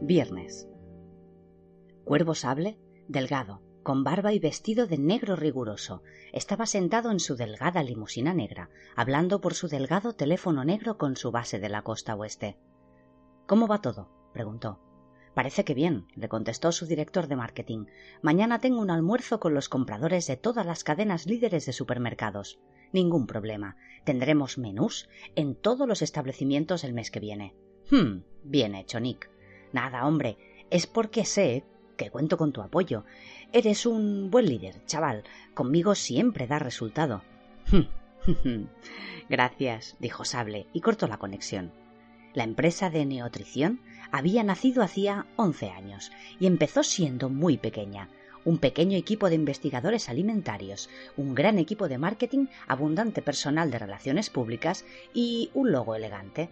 Viernes. Cuervo Sable, delgado, con barba y vestido de negro riguroso, estaba sentado en su delgada limusina negra, hablando por su delgado teléfono negro con su base de la costa oeste. ¿Cómo va todo? preguntó. Parece que bien, le contestó su director de marketing. Mañana tengo un almuerzo con los compradores de todas las cadenas líderes de supermercados. Ningún problema. Tendremos menús en todos los establecimientos el mes que viene. Hmm, bien hecho, Nick. Nada, hombre, es porque sé que cuento con tu apoyo. Eres un buen líder, chaval. Conmigo siempre da resultado. Gracias, dijo Sable, y cortó la conexión. La empresa de neotrición había nacido hacía once años y empezó siendo muy pequeña. Un pequeño equipo de investigadores alimentarios, un gran equipo de marketing, abundante personal de relaciones públicas y un logo elegante.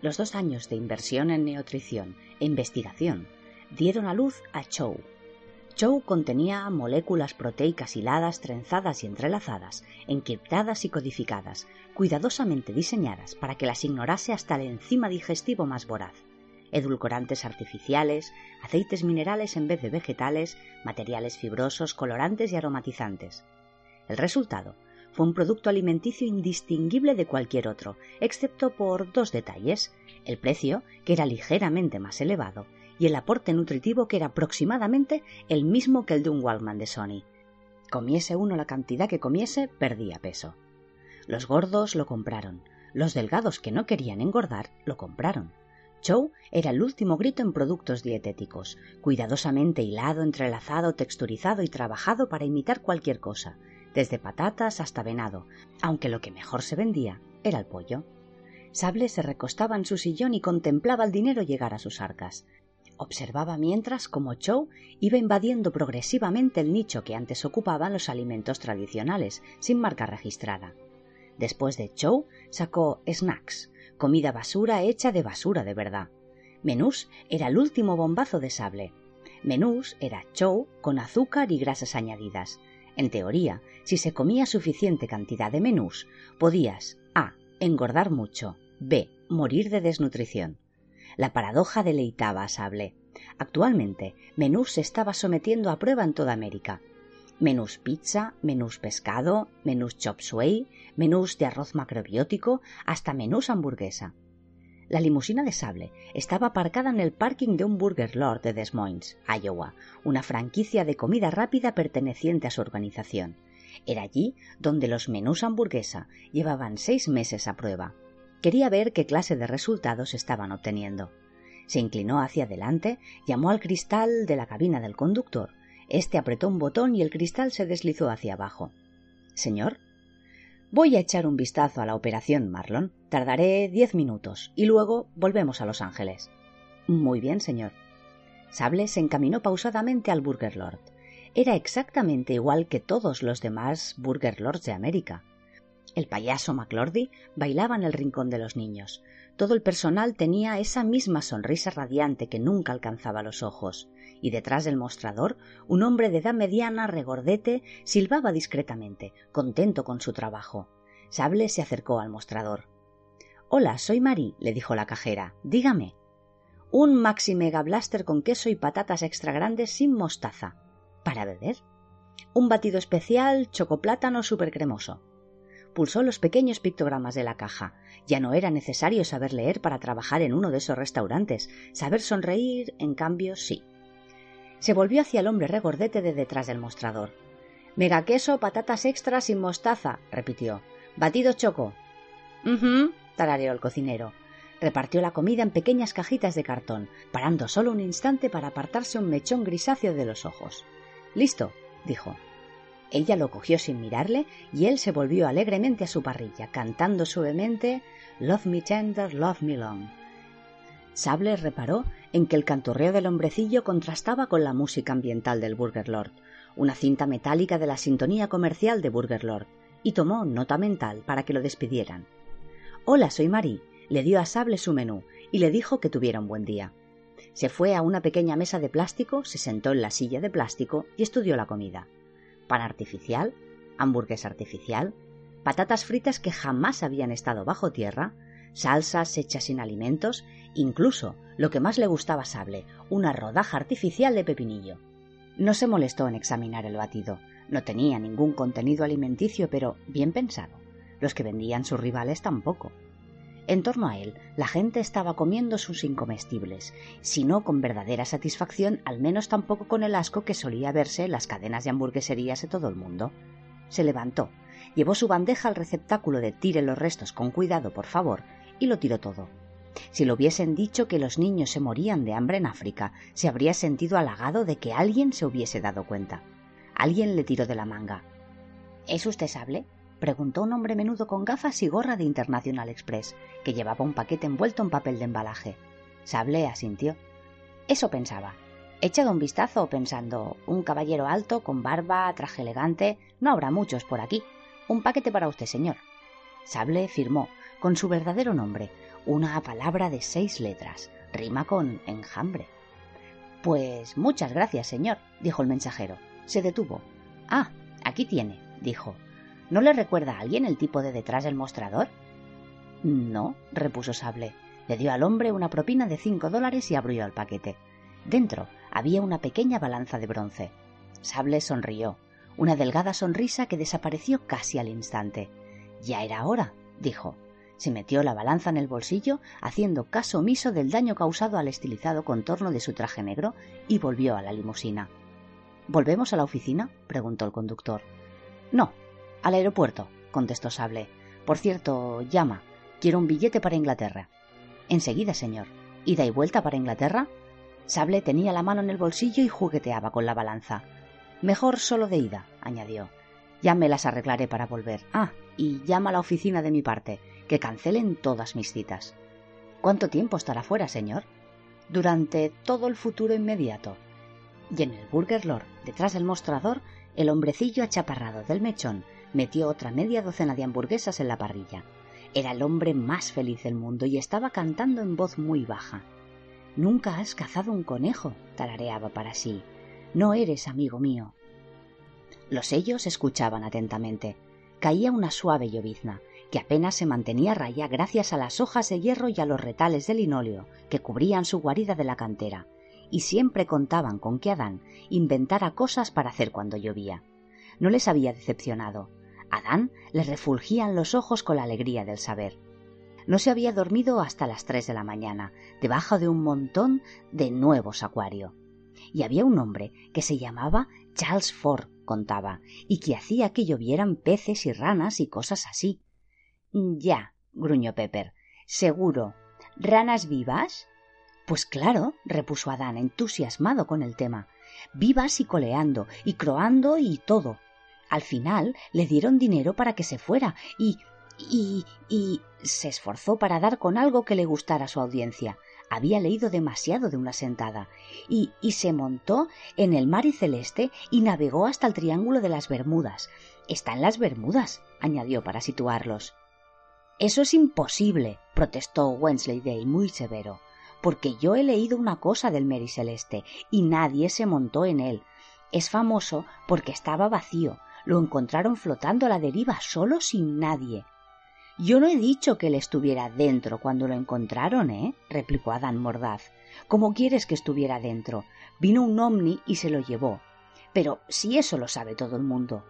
Los dos años de inversión en neotrición e investigación dieron a luz a Chow. Chow contenía moléculas proteicas hiladas, trenzadas y entrelazadas, encriptadas y codificadas, cuidadosamente diseñadas para que las ignorase hasta el enzima digestivo más voraz. Edulcorantes artificiales, aceites minerales en vez de vegetales, materiales fibrosos, colorantes y aromatizantes. El resultado fue un producto alimenticio indistinguible de cualquier otro, excepto por dos detalles el precio, que era ligeramente más elevado, y el aporte nutritivo que era aproximadamente el mismo que el de un Walkman de Sony. Comiese uno la cantidad que comiese, perdía peso. Los gordos lo compraron, los delgados que no querían engordar lo compraron. Chow era el último grito en productos dietéticos, cuidadosamente hilado, entrelazado, texturizado y trabajado para imitar cualquier cosa, desde patatas hasta venado, aunque lo que mejor se vendía era el pollo. Sable se recostaba en su sillón y contemplaba el dinero llegar a sus arcas. Observaba mientras cómo Chow iba invadiendo progresivamente el nicho que antes ocupaban los alimentos tradicionales, sin marca registrada. Después de Chow sacó snacks, comida basura hecha de basura de verdad. Menús era el último bombazo de sable. Menús era Chow con azúcar y grasas añadidas. En teoría, si se comía suficiente cantidad de menús, podías A. engordar mucho, B. morir de desnutrición. La paradoja deleitaba a Sable. Actualmente, Menús se estaba sometiendo a prueba en toda América. Menús pizza, menús pescado, menús chop suey, menús de arroz macrobiótico, hasta menús hamburguesa. La limusina de Sable estaba aparcada en el parking de un Burger Lord de Des Moines, Iowa, una franquicia de comida rápida perteneciente a su organización. Era allí donde los menús hamburguesa llevaban seis meses a prueba. Quería ver qué clase de resultados estaban obteniendo. Se inclinó hacia adelante, llamó al cristal de la cabina del conductor. Este apretó un botón y el cristal se deslizó hacia abajo. Señor. Voy a echar un vistazo a la operación, Marlon. Tardaré diez minutos y luego volvemos a Los Ángeles. Muy bien, señor. Sable se encaminó pausadamente al Burger Lord. Era exactamente igual que todos los demás Burger Lords de América. El payaso McLordy bailaba en el rincón de los niños. Todo el personal tenía esa misma sonrisa radiante que nunca alcanzaba los ojos, y detrás del mostrador un hombre de edad mediana, regordete, silbaba discretamente, contento con su trabajo. Sable se acercó al mostrador. Hola, soy Mari, le dijo la cajera. Dígame. Un Maxi Mega Blaster con queso y patatas extra grandes sin mostaza. ¿Para beber? Un batido especial chocoplátano super cremoso pulsó los pequeños pictogramas de la caja. Ya no era necesario saber leer para trabajar en uno de esos restaurantes. Saber sonreír, en cambio, sí. Se volvió hacia el hombre regordete de detrás del mostrador. Mega queso, patatas extras sin mostaza, repitió. Batido choco. Mhm, tarareó el cocinero. Repartió la comida en pequeñas cajitas de cartón, parando solo un instante para apartarse un mechón grisáceo de los ojos. Listo, dijo. Ella lo cogió sin mirarle y él se volvió alegremente a su parrilla, cantando suavemente Love me tender, love me long. Sable reparó en que el canturreo del hombrecillo contrastaba con la música ambiental del Burger Lord, una cinta metálica de la sintonía comercial de Burger Lord, y tomó nota mental para que lo despidieran. Hola, soy Marie, le dio a Sable su menú y le dijo que tuviera un buen día. Se fue a una pequeña mesa de plástico, se sentó en la silla de plástico y estudió la comida pan artificial, hamburguesa artificial, patatas fritas que jamás habían estado bajo tierra, salsas hechas sin alimentos incluso lo que más le gustaba Sable, una rodaja artificial de pepinillo. No se molestó en examinar el batido. No tenía ningún contenido alimenticio, pero bien pensado. Los que vendían sus rivales tampoco. En torno a él, la gente estaba comiendo sus incomestibles, si no con verdadera satisfacción, al menos tampoco con el asco que solía verse en las cadenas de hamburgueserías de todo el mundo. Se levantó, llevó su bandeja al receptáculo de tire los restos con cuidado, por favor, y lo tiró todo. Si le hubiesen dicho que los niños se morían de hambre en África, se habría sentido halagado de que alguien se hubiese dado cuenta. Alguien le tiró de la manga. ¿Es usted sable? preguntó un hombre menudo con gafas y gorra de International Express, que llevaba un paquete envuelto en papel de embalaje. Sable asintió. Eso pensaba. Echado un vistazo pensando, un caballero alto, con barba, traje elegante, no habrá muchos por aquí. Un paquete para usted, señor. Sable firmó, con su verdadero nombre, una palabra de seis letras. Rima con enjambre. Pues muchas gracias, señor, dijo el mensajero. Se detuvo. Ah, aquí tiene, dijo. ¿No le recuerda a alguien el tipo de detrás del mostrador? No, repuso Sable. Le dio al hombre una propina de cinco dólares y abrió el paquete. Dentro había una pequeña balanza de bronce. Sable sonrió, una delgada sonrisa que desapareció casi al instante. Ya era hora, dijo. Se metió la balanza en el bolsillo, haciendo caso omiso del daño causado al estilizado contorno de su traje negro, y volvió a la limusina. ¿Volvemos a la oficina? preguntó el conductor. No, al aeropuerto, contestó Sable. Por cierto, llama. Quiero un billete para Inglaterra. Enseguida, señor. ¿Ida y vuelta para Inglaterra? Sable tenía la mano en el bolsillo y jugueteaba con la balanza. Mejor solo de ida, añadió. Ya me las arreglaré para volver. Ah, y llama a la oficina de mi parte que cancelen todas mis citas. ¿Cuánto tiempo estará fuera, señor? Durante todo el futuro inmediato. Y en el Burger Lord, detrás del mostrador, el hombrecillo achaparrado del mechón metió otra media docena de hamburguesas en la parrilla. Era el hombre más feliz del mundo y estaba cantando en voz muy baja. Nunca has cazado un conejo, tarareaba para sí. No eres amigo mío. Los sellos escuchaban atentamente. Caía una suave llovizna, que apenas se mantenía raya gracias a las hojas de hierro y a los retales de linóleo que cubrían su guarida de la cantera, y siempre contaban con que Adán inventara cosas para hacer cuando llovía. No les había decepcionado. Adán les refulgían los ojos con la alegría del saber. No se había dormido hasta las tres de la mañana, debajo de un montón de nuevos acuario. Y había un hombre que se llamaba Charles Ford, contaba, y que hacía que llovieran peces y ranas y cosas así. Ya, gruñó Pepper. Seguro. ¿Ranas vivas? Pues claro, repuso Adán, entusiasmado con el tema. Vivas y coleando, y croando y todo. Al final le dieron dinero para que se fuera, y. y. y. se esforzó para dar con algo que le gustara a su audiencia. Había leído demasiado de una sentada, y. y se montó en el mar y celeste y navegó hasta el Triángulo de las Bermudas. Está en las Bermudas, añadió para situarlos. Eso es imposible, protestó Wensleydale muy severo, porque yo he leído una cosa del Mary Celeste y nadie se montó en él. Es famoso porque estaba vacío, lo encontraron flotando a la deriva solo sin nadie. Yo no he dicho que él estuviera dentro cuando lo encontraron, ¿eh? replicó Adán mordaz. ¿Cómo quieres que estuviera dentro? Vino un ovni y se lo llevó. Pero si eso lo sabe todo el mundo.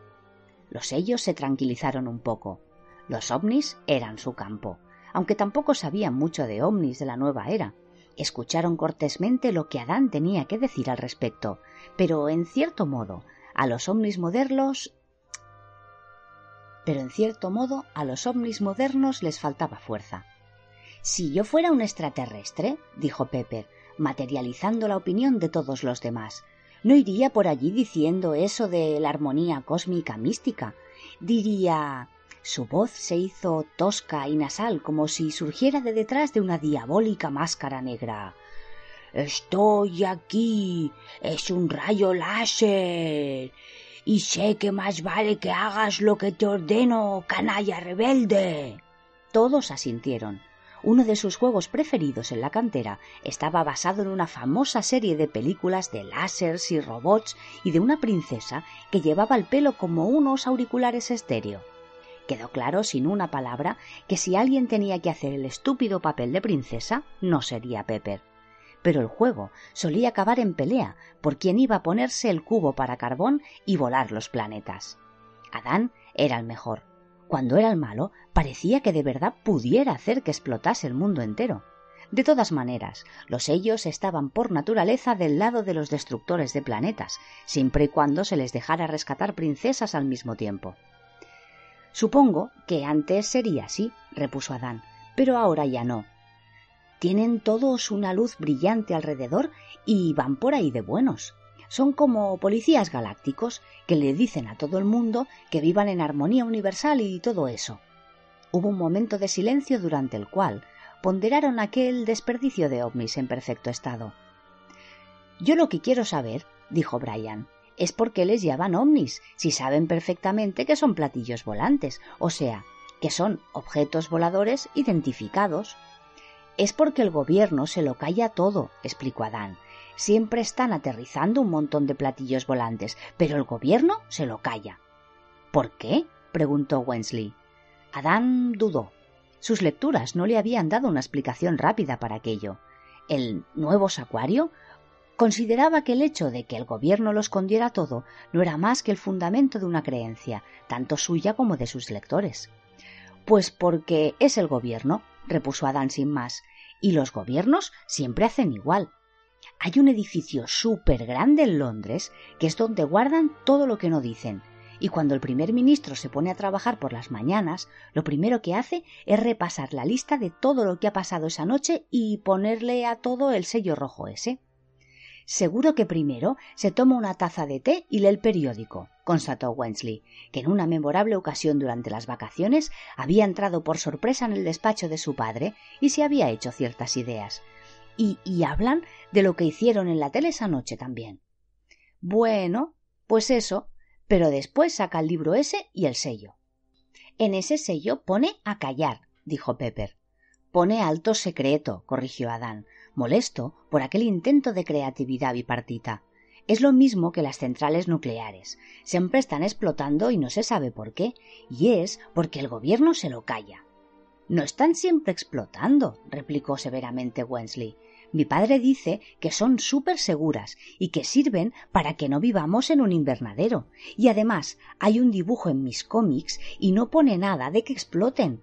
Los sellos se tranquilizaron un poco. Los ovnis eran su campo, aunque tampoco sabían mucho de ovnis de la nueva era. Escucharon cortésmente lo que Adán tenía que decir al respecto, pero en cierto modo, a los ovnis modernos pero en cierto modo a los ovnis modernos les faltaba fuerza. Si yo fuera un extraterrestre, dijo Pepper, materializando la opinión de todos los demás, no iría por allí diciendo eso de la armonía cósmica mística. Diría su voz se hizo tosca y nasal, como si surgiera de detrás de una diabólica máscara negra. Estoy aquí. Es un rayo láser. Y sé que más vale que hagas lo que te ordeno, canalla rebelde. Todos asintieron. Uno de sus juegos preferidos en la cantera estaba basado en una famosa serie de películas de lásers y robots y de una princesa que llevaba el pelo como unos auriculares estéreo. Quedó claro sin una palabra que si alguien tenía que hacer el estúpido papel de princesa, no sería Pepper. Pero el juego solía acabar en pelea por quien iba a ponerse el cubo para carbón y volar los planetas. Adán era el mejor. Cuando era el malo, parecía que de verdad pudiera hacer que explotase el mundo entero. De todas maneras, los sellos estaban por naturaleza del lado de los destructores de planetas, siempre y cuando se les dejara rescatar princesas al mismo tiempo. Supongo que antes sería así, repuso Adán, pero ahora ya no. Tienen todos una luz brillante alrededor y van por ahí de buenos. Son como policías galácticos que le dicen a todo el mundo que vivan en armonía universal y todo eso. Hubo un momento de silencio durante el cual ponderaron aquel desperdicio de ovnis en perfecto estado. Yo lo que quiero saber, dijo Brian, es por qué les llaman ovnis, si saben perfectamente que son platillos volantes, o sea, que son objetos voladores identificados. Es porque el gobierno se lo calla todo, explicó Adán. Siempre están aterrizando un montón de platillos volantes, pero el gobierno se lo calla. ¿Por qué? preguntó Wensley. Adán dudó. Sus lecturas no le habían dado una explicación rápida para aquello. El nuevo sacuario consideraba que el hecho de que el gobierno lo escondiera todo no era más que el fundamento de una creencia, tanto suya como de sus lectores. Pues porque es el gobierno, repuso Adán sin más, y los gobiernos siempre hacen igual. Hay un edificio súper grande en Londres que es donde guardan todo lo que no dicen, y cuando el primer ministro se pone a trabajar por las mañanas, lo primero que hace es repasar la lista de todo lo que ha pasado esa noche y ponerle a todo el sello rojo ese. Seguro que primero se toma una taza de té y lee el periódico, constató Wensley, que en una memorable ocasión durante las vacaciones había entrado por sorpresa en el despacho de su padre y se había hecho ciertas ideas. Y, y hablan de lo que hicieron en la tele esa noche también. Bueno, pues eso, pero después saca el libro ese y el sello. En ese sello pone a callar, dijo Pepper. Pone alto secreto, corrigió Adán, molesto por aquel intento de creatividad bipartita. Es lo mismo que las centrales nucleares. Siempre están explotando y no se sabe por qué, y es porque el gobierno se lo calla. No están siempre explotando, replicó severamente Wensley. Mi padre dice que son súper seguras y que sirven para que no vivamos en un invernadero. Y además hay un dibujo en mis cómics y no pone nada de que exploten.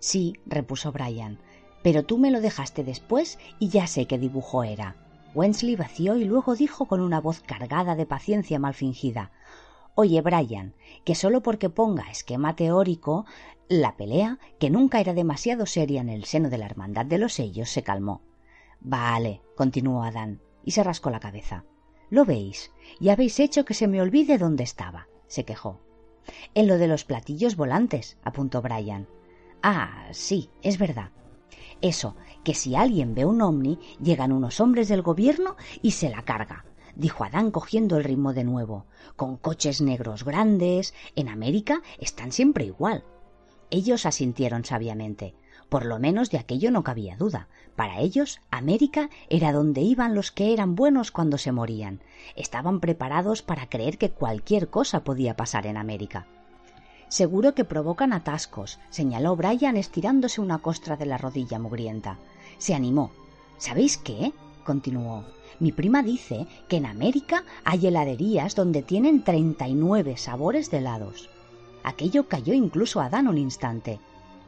Sí, repuso Brian, pero tú me lo dejaste después y ya sé qué dibujo era. Wensley vació y luego dijo con una voz cargada de paciencia mal fingida Oye, Brian, que solo porque ponga esquema teórico, la pelea, que nunca era demasiado seria en el seno de la hermandad de los sellos, se calmó. Vale, continuó Adán, y se rascó la cabeza. Lo veis, y habéis hecho que se me olvide dónde estaba, se quejó. En lo de los platillos volantes, apuntó Brian. Ah, sí, es verdad. Eso, que si alguien ve un ovni, llegan unos hombres del gobierno y se la carga, dijo Adán cogiendo el ritmo de nuevo, con coches negros grandes. En América están siempre igual. Ellos asintieron sabiamente. Por lo menos de aquello no cabía duda. Para ellos, América era donde iban los que eran buenos cuando se morían. Estaban preparados para creer que cualquier cosa podía pasar en América. Seguro que provocan atascos, señaló Brian estirándose una costra de la rodilla mugrienta. Se animó. ¿Sabéis qué? continuó. Mi prima dice que en América hay heladerías donde tienen treinta y nueve sabores de helados. Aquello cayó incluso a Dan un instante.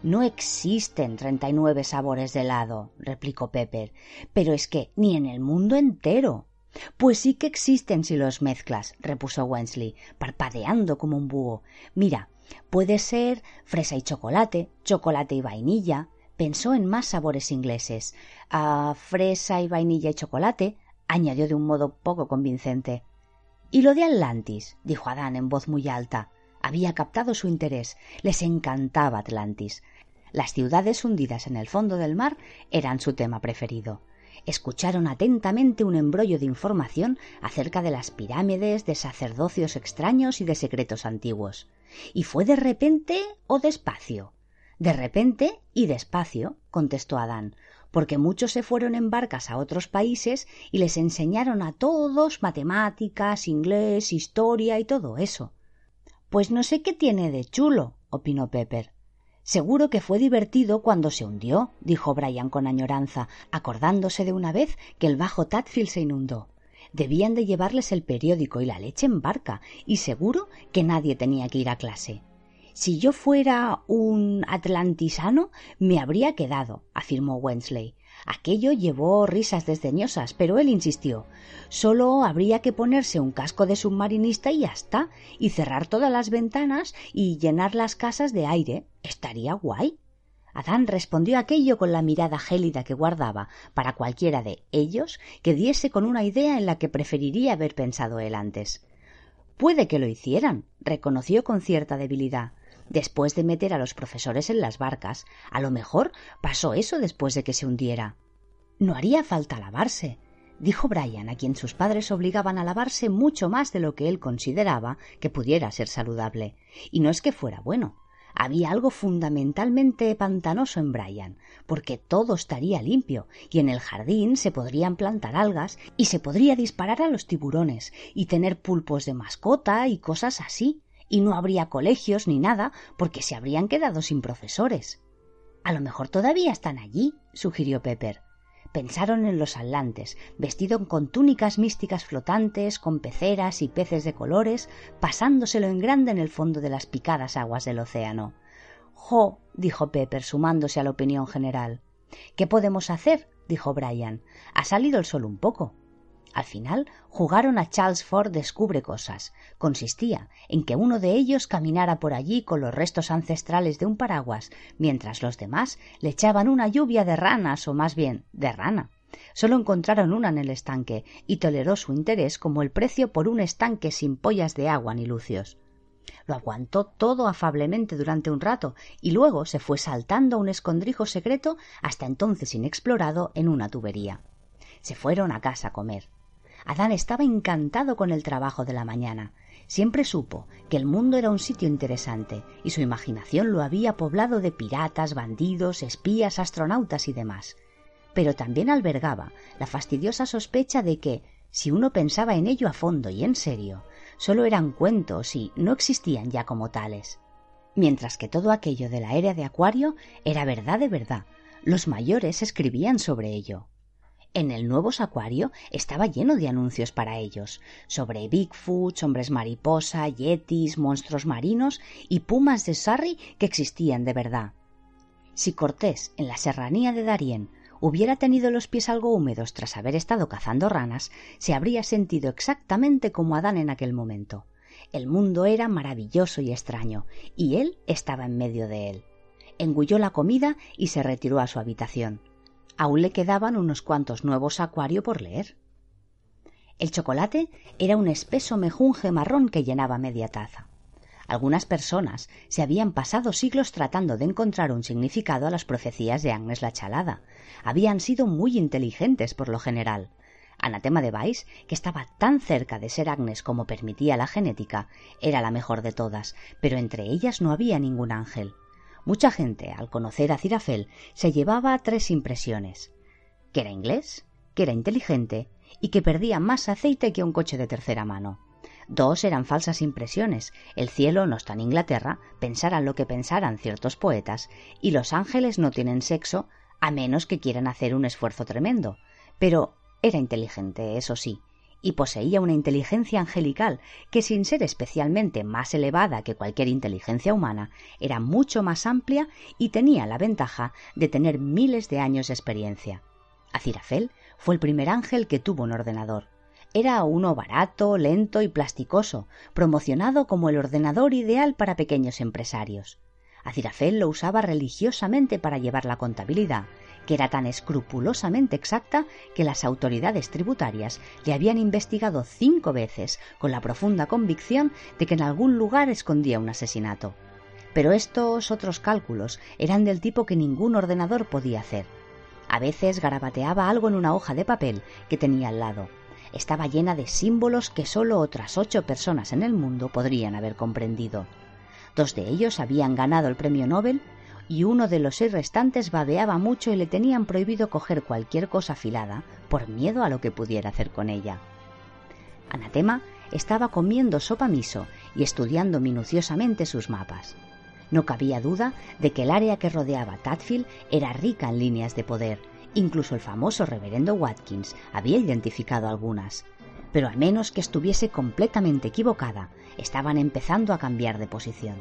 No existen treinta y nueve sabores de helado, replicó Pepper, pero es que ni en el mundo entero. Pues sí que existen si los mezclas, repuso Wensley, parpadeando como un búho. Mira, Puede ser fresa y chocolate, chocolate y vainilla. Pensó en más sabores ingleses. A fresa y vainilla y chocolate, añadió de un modo poco convincente. Y lo de Atlantis, dijo Adán en voz muy alta. Había captado su interés. Les encantaba Atlantis. Las ciudades hundidas en el fondo del mar eran su tema preferido escucharon atentamente un embrollo de información acerca de las pirámides, de sacerdocios extraños y de secretos antiguos. ¿Y fue de repente o despacio? De repente y despacio, contestó Adán, porque muchos se fueron en barcas a otros países y les enseñaron a todos matemáticas, inglés, historia y todo eso. Pues no sé qué tiene de chulo, opinó Pepper. Seguro que fue divertido cuando se hundió, dijo Brian con añoranza, acordándose de una vez que el bajo Tadfield se inundó. Debían de llevarles el periódico y la leche en barca, y seguro que nadie tenía que ir a clase. Si yo fuera un atlantisano, me habría quedado, afirmó Wensley. Aquello llevó risas desdeñosas, pero él insistió. Solo habría que ponerse un casco de submarinista y ya está, y cerrar todas las ventanas y llenar las casas de aire. Estaría guay. Adán respondió aquello con la mirada gélida que guardaba para cualquiera de ellos que diese con una idea en la que preferiría haber pensado él antes. Puede que lo hicieran, reconoció con cierta debilidad. Después de meter a los profesores en las barcas, a lo mejor pasó eso después de que se hundiera. No haría falta lavarse, dijo Brian, a quien sus padres obligaban a lavarse mucho más de lo que él consideraba que pudiera ser saludable. Y no es que fuera bueno. Había algo fundamentalmente pantanoso en Brian, porque todo estaría limpio, y en el jardín se podrían plantar algas, y se podría disparar a los tiburones, y tener pulpos de mascota y cosas así y no habría colegios ni nada porque se habrían quedado sin profesores. A lo mejor todavía están allí, sugirió Pepper. Pensaron en los atlantes, vestidos con túnicas místicas flotantes, con peceras y peces de colores, pasándoselo en grande en el fondo de las picadas aguas del océano. Jo, dijo Pepper, sumándose a la opinión general. ¿Qué podemos hacer? dijo Brian. Ha salido el sol un poco. Al final jugaron a Charles Ford descubre cosas. Consistía en que uno de ellos caminara por allí con los restos ancestrales de un paraguas, mientras los demás le echaban una lluvia de ranas o más bien de rana. Solo encontraron una en el estanque y toleró su interés como el precio por un estanque sin pollas de agua ni lucios. Lo aguantó todo afablemente durante un rato y luego se fue saltando a un escondrijo secreto hasta entonces inexplorado en una tubería. Se fueron a casa a comer. Adán estaba encantado con el trabajo de la mañana. Siempre supo que el mundo era un sitio interesante y su imaginación lo había poblado de piratas, bandidos, espías, astronautas y demás. Pero también albergaba la fastidiosa sospecha de que, si uno pensaba en ello a fondo y en serio, solo eran cuentos y no existían ya como tales. Mientras que todo aquello de la era de Acuario era verdad de verdad, los mayores escribían sobre ello. En el nuevo Sacuario estaba lleno de anuncios para ellos, sobre Bigfoot, hombres mariposa, yetis, monstruos marinos y pumas de Sarri que existían de verdad. Si Cortés, en la serranía de Darién, hubiera tenido los pies algo húmedos tras haber estado cazando ranas, se habría sentido exactamente como Adán en aquel momento. El mundo era maravilloso y extraño, y él estaba en medio de él. Engulló la comida y se retiró a su habitación. Aún le quedaban unos cuantos nuevos acuario por leer. El chocolate era un espeso mejunje marrón que llenaba media taza. Algunas personas se habían pasado siglos tratando de encontrar un significado a las profecías de Agnes la Chalada. Habían sido muy inteligentes por lo general. Anatema de Weiss, que estaba tan cerca de ser Agnes como permitía la genética, era la mejor de todas, pero entre ellas no había ningún ángel. Mucha gente, al conocer a Cirafel, se llevaba tres impresiones que era inglés, que era inteligente y que perdía más aceite que un coche de tercera mano. Dos eran falsas impresiones. El cielo no está en Inglaterra, pensaran lo que pensaran ciertos poetas, y los ángeles no tienen sexo, a menos que quieran hacer un esfuerzo tremendo. Pero era inteligente, eso sí, y poseía una inteligencia angelical que, sin ser especialmente más elevada que cualquier inteligencia humana, era mucho más amplia y tenía la ventaja de tener miles de años de experiencia. Acirafel fue el primer ángel que tuvo un ordenador. Era uno barato, lento y plasticoso, promocionado como el ordenador ideal para pequeños empresarios. Acirafel lo usaba religiosamente para llevar la contabilidad que era tan escrupulosamente exacta que las autoridades tributarias le habían investigado cinco veces con la profunda convicción de que en algún lugar escondía un asesinato. Pero estos otros cálculos eran del tipo que ningún ordenador podía hacer. A veces garabateaba algo en una hoja de papel que tenía al lado. Estaba llena de símbolos que solo otras ocho personas en el mundo podrían haber comprendido. Dos de ellos habían ganado el premio Nobel y uno de los seis restantes babeaba mucho y le tenían prohibido coger cualquier cosa afilada por miedo a lo que pudiera hacer con ella. Anatema estaba comiendo sopa miso y estudiando minuciosamente sus mapas. No cabía duda de que el área que rodeaba Tadfield era rica en líneas de poder. Incluso el famoso reverendo Watkins había identificado algunas. Pero a menos que estuviese completamente equivocada, estaban empezando a cambiar de posición.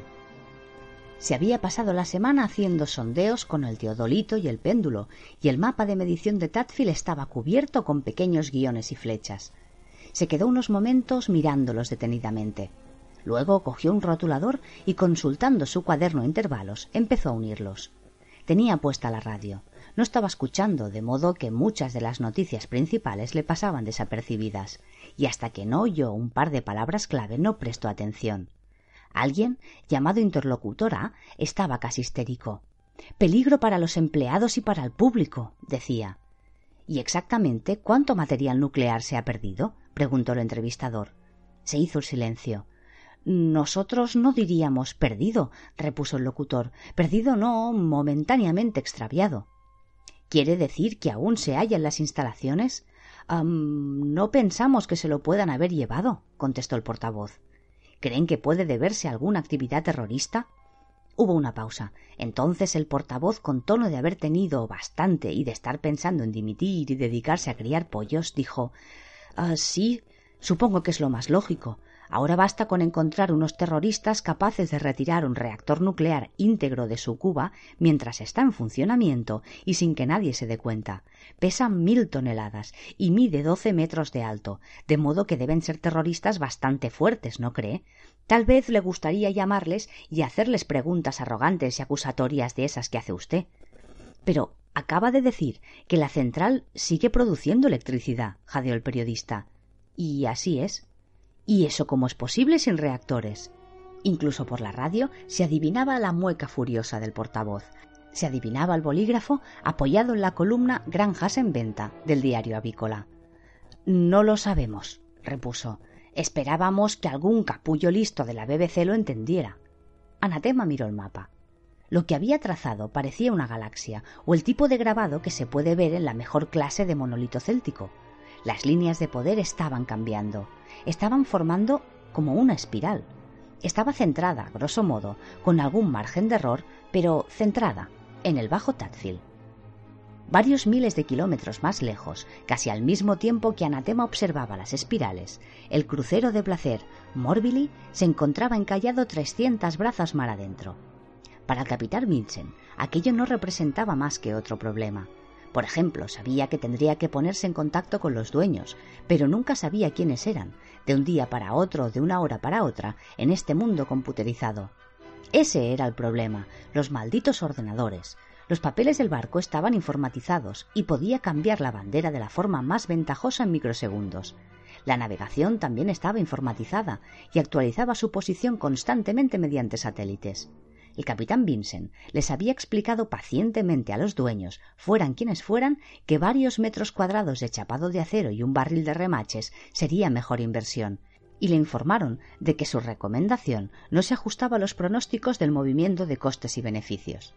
Se había pasado la semana haciendo sondeos con el teodolito y el péndulo, y el mapa de medición de Tadfield estaba cubierto con pequeños guiones y flechas. Se quedó unos momentos mirándolos detenidamente. Luego cogió un rotulador y consultando su cuaderno a intervalos empezó a unirlos. Tenía puesta la radio. No estaba escuchando, de modo que muchas de las noticias principales le pasaban desapercibidas, y hasta que no oyó un par de palabras clave no prestó atención. Alguien, llamado interlocutora, estaba casi histérico. Peligro para los empleados y para el público, decía. ¿Y exactamente cuánto material nuclear se ha perdido? preguntó el entrevistador. Se hizo el silencio. Nosotros no diríamos perdido, repuso el locutor. Perdido no, momentáneamente extraviado. ¿Quiere decir que aún se halla en las instalaciones? no pensamos que se lo puedan haber llevado, contestó el portavoz. ¿Creen que puede deberse a alguna actividad terrorista? Hubo una pausa. Entonces el portavoz, con tono de haber tenido bastante y de estar pensando en dimitir y dedicarse a criar pollos, dijo ah, sí, supongo que es lo más lógico. Ahora basta con encontrar unos terroristas capaces de retirar un reactor nuclear íntegro de su cuba mientras está en funcionamiento y sin que nadie se dé cuenta. Pesa mil toneladas y mide doce metros de alto, de modo que deben ser terroristas bastante fuertes, ¿no cree? Tal vez le gustaría llamarles y hacerles preguntas arrogantes y acusatorias de esas que hace usted. Pero acaba de decir que la central sigue produciendo electricidad, jadeó el periodista. Y así es. ¿Y eso cómo es posible sin reactores? Incluso por la radio se adivinaba la mueca furiosa del portavoz. Se adivinaba el bolígrafo apoyado en la columna Granjas en venta del diario avícola. No lo sabemos, repuso. Esperábamos que algún capullo listo de la BBC lo entendiera. Anatema miró el mapa. Lo que había trazado parecía una galaxia o el tipo de grabado que se puede ver en la mejor clase de monolito céltico. Las líneas de poder estaban cambiando estaban formando como una espiral. Estaba centrada, grosso modo, con algún margen de error, pero centrada en el Bajo Tadfield. Varios miles de kilómetros más lejos, casi al mismo tiempo que Anatema observaba las espirales, el crucero de placer Morbili se encontraba encallado trescientas brazas mar adentro. Para el capitán Vincent, aquello no representaba más que otro problema. Por ejemplo, sabía que tendría que ponerse en contacto con los dueños, pero nunca sabía quiénes eran, de un día para otro de una hora para otra, en este mundo computerizado. Ese era el problema, los malditos ordenadores. Los papeles del barco estaban informatizados y podía cambiar la bandera de la forma más ventajosa en microsegundos. La navegación también estaba informatizada y actualizaba su posición constantemente mediante satélites. El capitán Vincent les había explicado pacientemente a los dueños, fueran quienes fueran, que varios metros cuadrados de chapado de acero y un barril de remaches sería mejor inversión, y le informaron de que su recomendación no se ajustaba a los pronósticos del movimiento de costes y beneficios.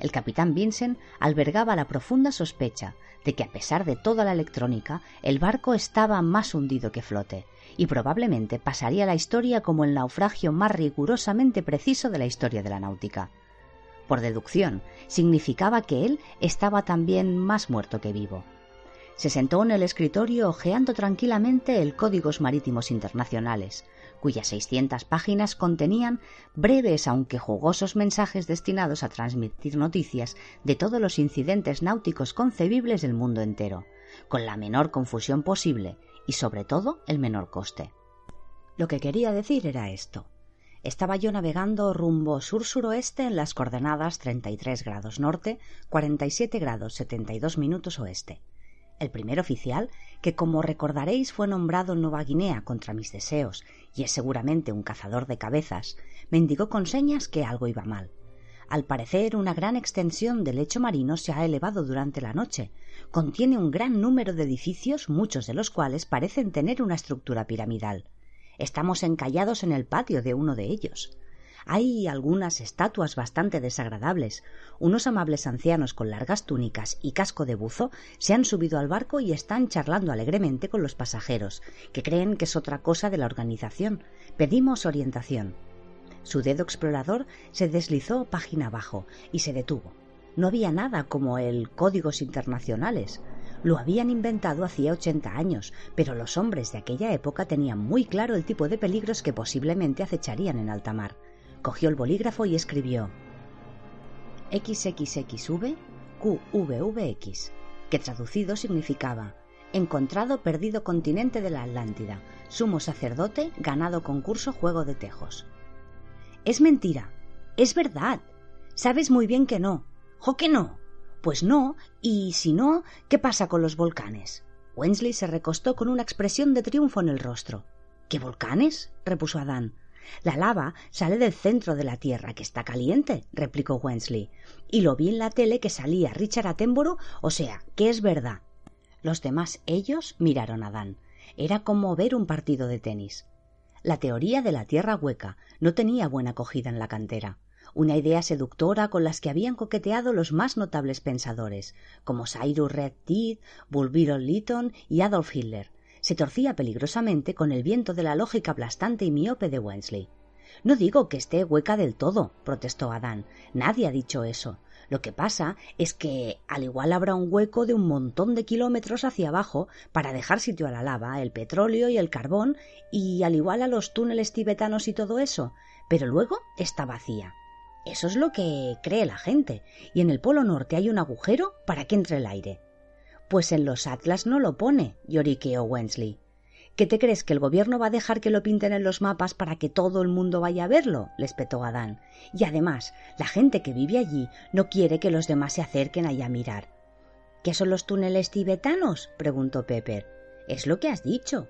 El capitán Vincent albergaba la profunda sospecha de que a pesar de toda la electrónica, el barco estaba más hundido que flote, y probablemente pasaría la historia como el naufragio más rigurosamente preciso de la historia de la náutica. Por deducción, significaba que él estaba también más muerto que vivo. Se sentó en el escritorio hojeando tranquilamente el Códigos Marítimos Internacionales, cuyas 600 páginas contenían breves aunque jugosos mensajes destinados a transmitir noticias de todos los incidentes náuticos concebibles del mundo entero, con la menor confusión posible y sobre todo el menor coste. Lo que quería decir era esto. Estaba yo navegando rumbo sur-suroeste en las coordenadas 33 grados norte, 47 grados 72 minutos oeste. El primer oficial, que como recordaréis fue nombrado en Nueva Guinea contra mis deseos y es seguramente un cazador de cabezas, me indicó con señas que algo iba mal. Al parecer, una gran extensión del lecho marino se ha elevado durante la noche. Contiene un gran número de edificios, muchos de los cuales parecen tener una estructura piramidal. Estamos encallados en el patio de uno de ellos. Hay algunas estatuas bastante desagradables. Unos amables ancianos con largas túnicas y casco de buzo se han subido al barco y están charlando alegremente con los pasajeros, que creen que es otra cosa de la organización. Pedimos orientación. Su dedo explorador se deslizó página abajo y se detuvo. No había nada como el códigos internacionales. Lo habían inventado hacía 80 años, pero los hombres de aquella época tenían muy claro el tipo de peligros que posiblemente acecharían en alta mar. Cogió el bolígrafo y escribió XXXV QVVX, que traducido significaba Encontrado perdido continente de la Atlántida, sumo sacerdote, ganado concurso Juego de Tejos. Es mentira, es verdad. Sabes muy bien que no. ¿Jo que no? Pues no, y si no, ¿qué pasa con los volcanes? Wensley se recostó con una expresión de triunfo en el rostro. ¿Qué volcanes? repuso Adán. La lava sale del centro de la Tierra, que está caliente, replicó Wensley. Y lo vi en la tele que salía Richard Attenborough, o sea, que es verdad. Los demás ellos miraron a Adán. Era como ver un partido de tenis. La teoría de la Tierra hueca no tenía buena acogida en la cantera una idea seductora con las que habían coqueteado los más notables pensadores, como Cyrus Red Teeth, Bulbiro Lytton y Adolf Hitler. Se torcía peligrosamente con el viento de la lógica aplastante y miope de Wensley. No digo que esté hueca del todo, protestó Adán. Nadie ha dicho eso. Lo que pasa es que al igual habrá un hueco de un montón de kilómetros hacia abajo para dejar sitio a la lava, el petróleo y el carbón, y al igual a los túneles tibetanos y todo eso, pero luego está vacía. Eso es lo que cree la gente. Y en el Polo Norte hay un agujero para que entre el aire. Pues en los atlas no lo pone, lloriqueó Wensley. ¿Qué te crees que el gobierno va a dejar que lo pinten en los mapas para que todo el mundo vaya a verlo? le espetó Adán. Y además, la gente que vive allí no quiere que los demás se acerquen allá a mirar. ¿Qué son los túneles tibetanos? preguntó Pepper. Es lo que has dicho.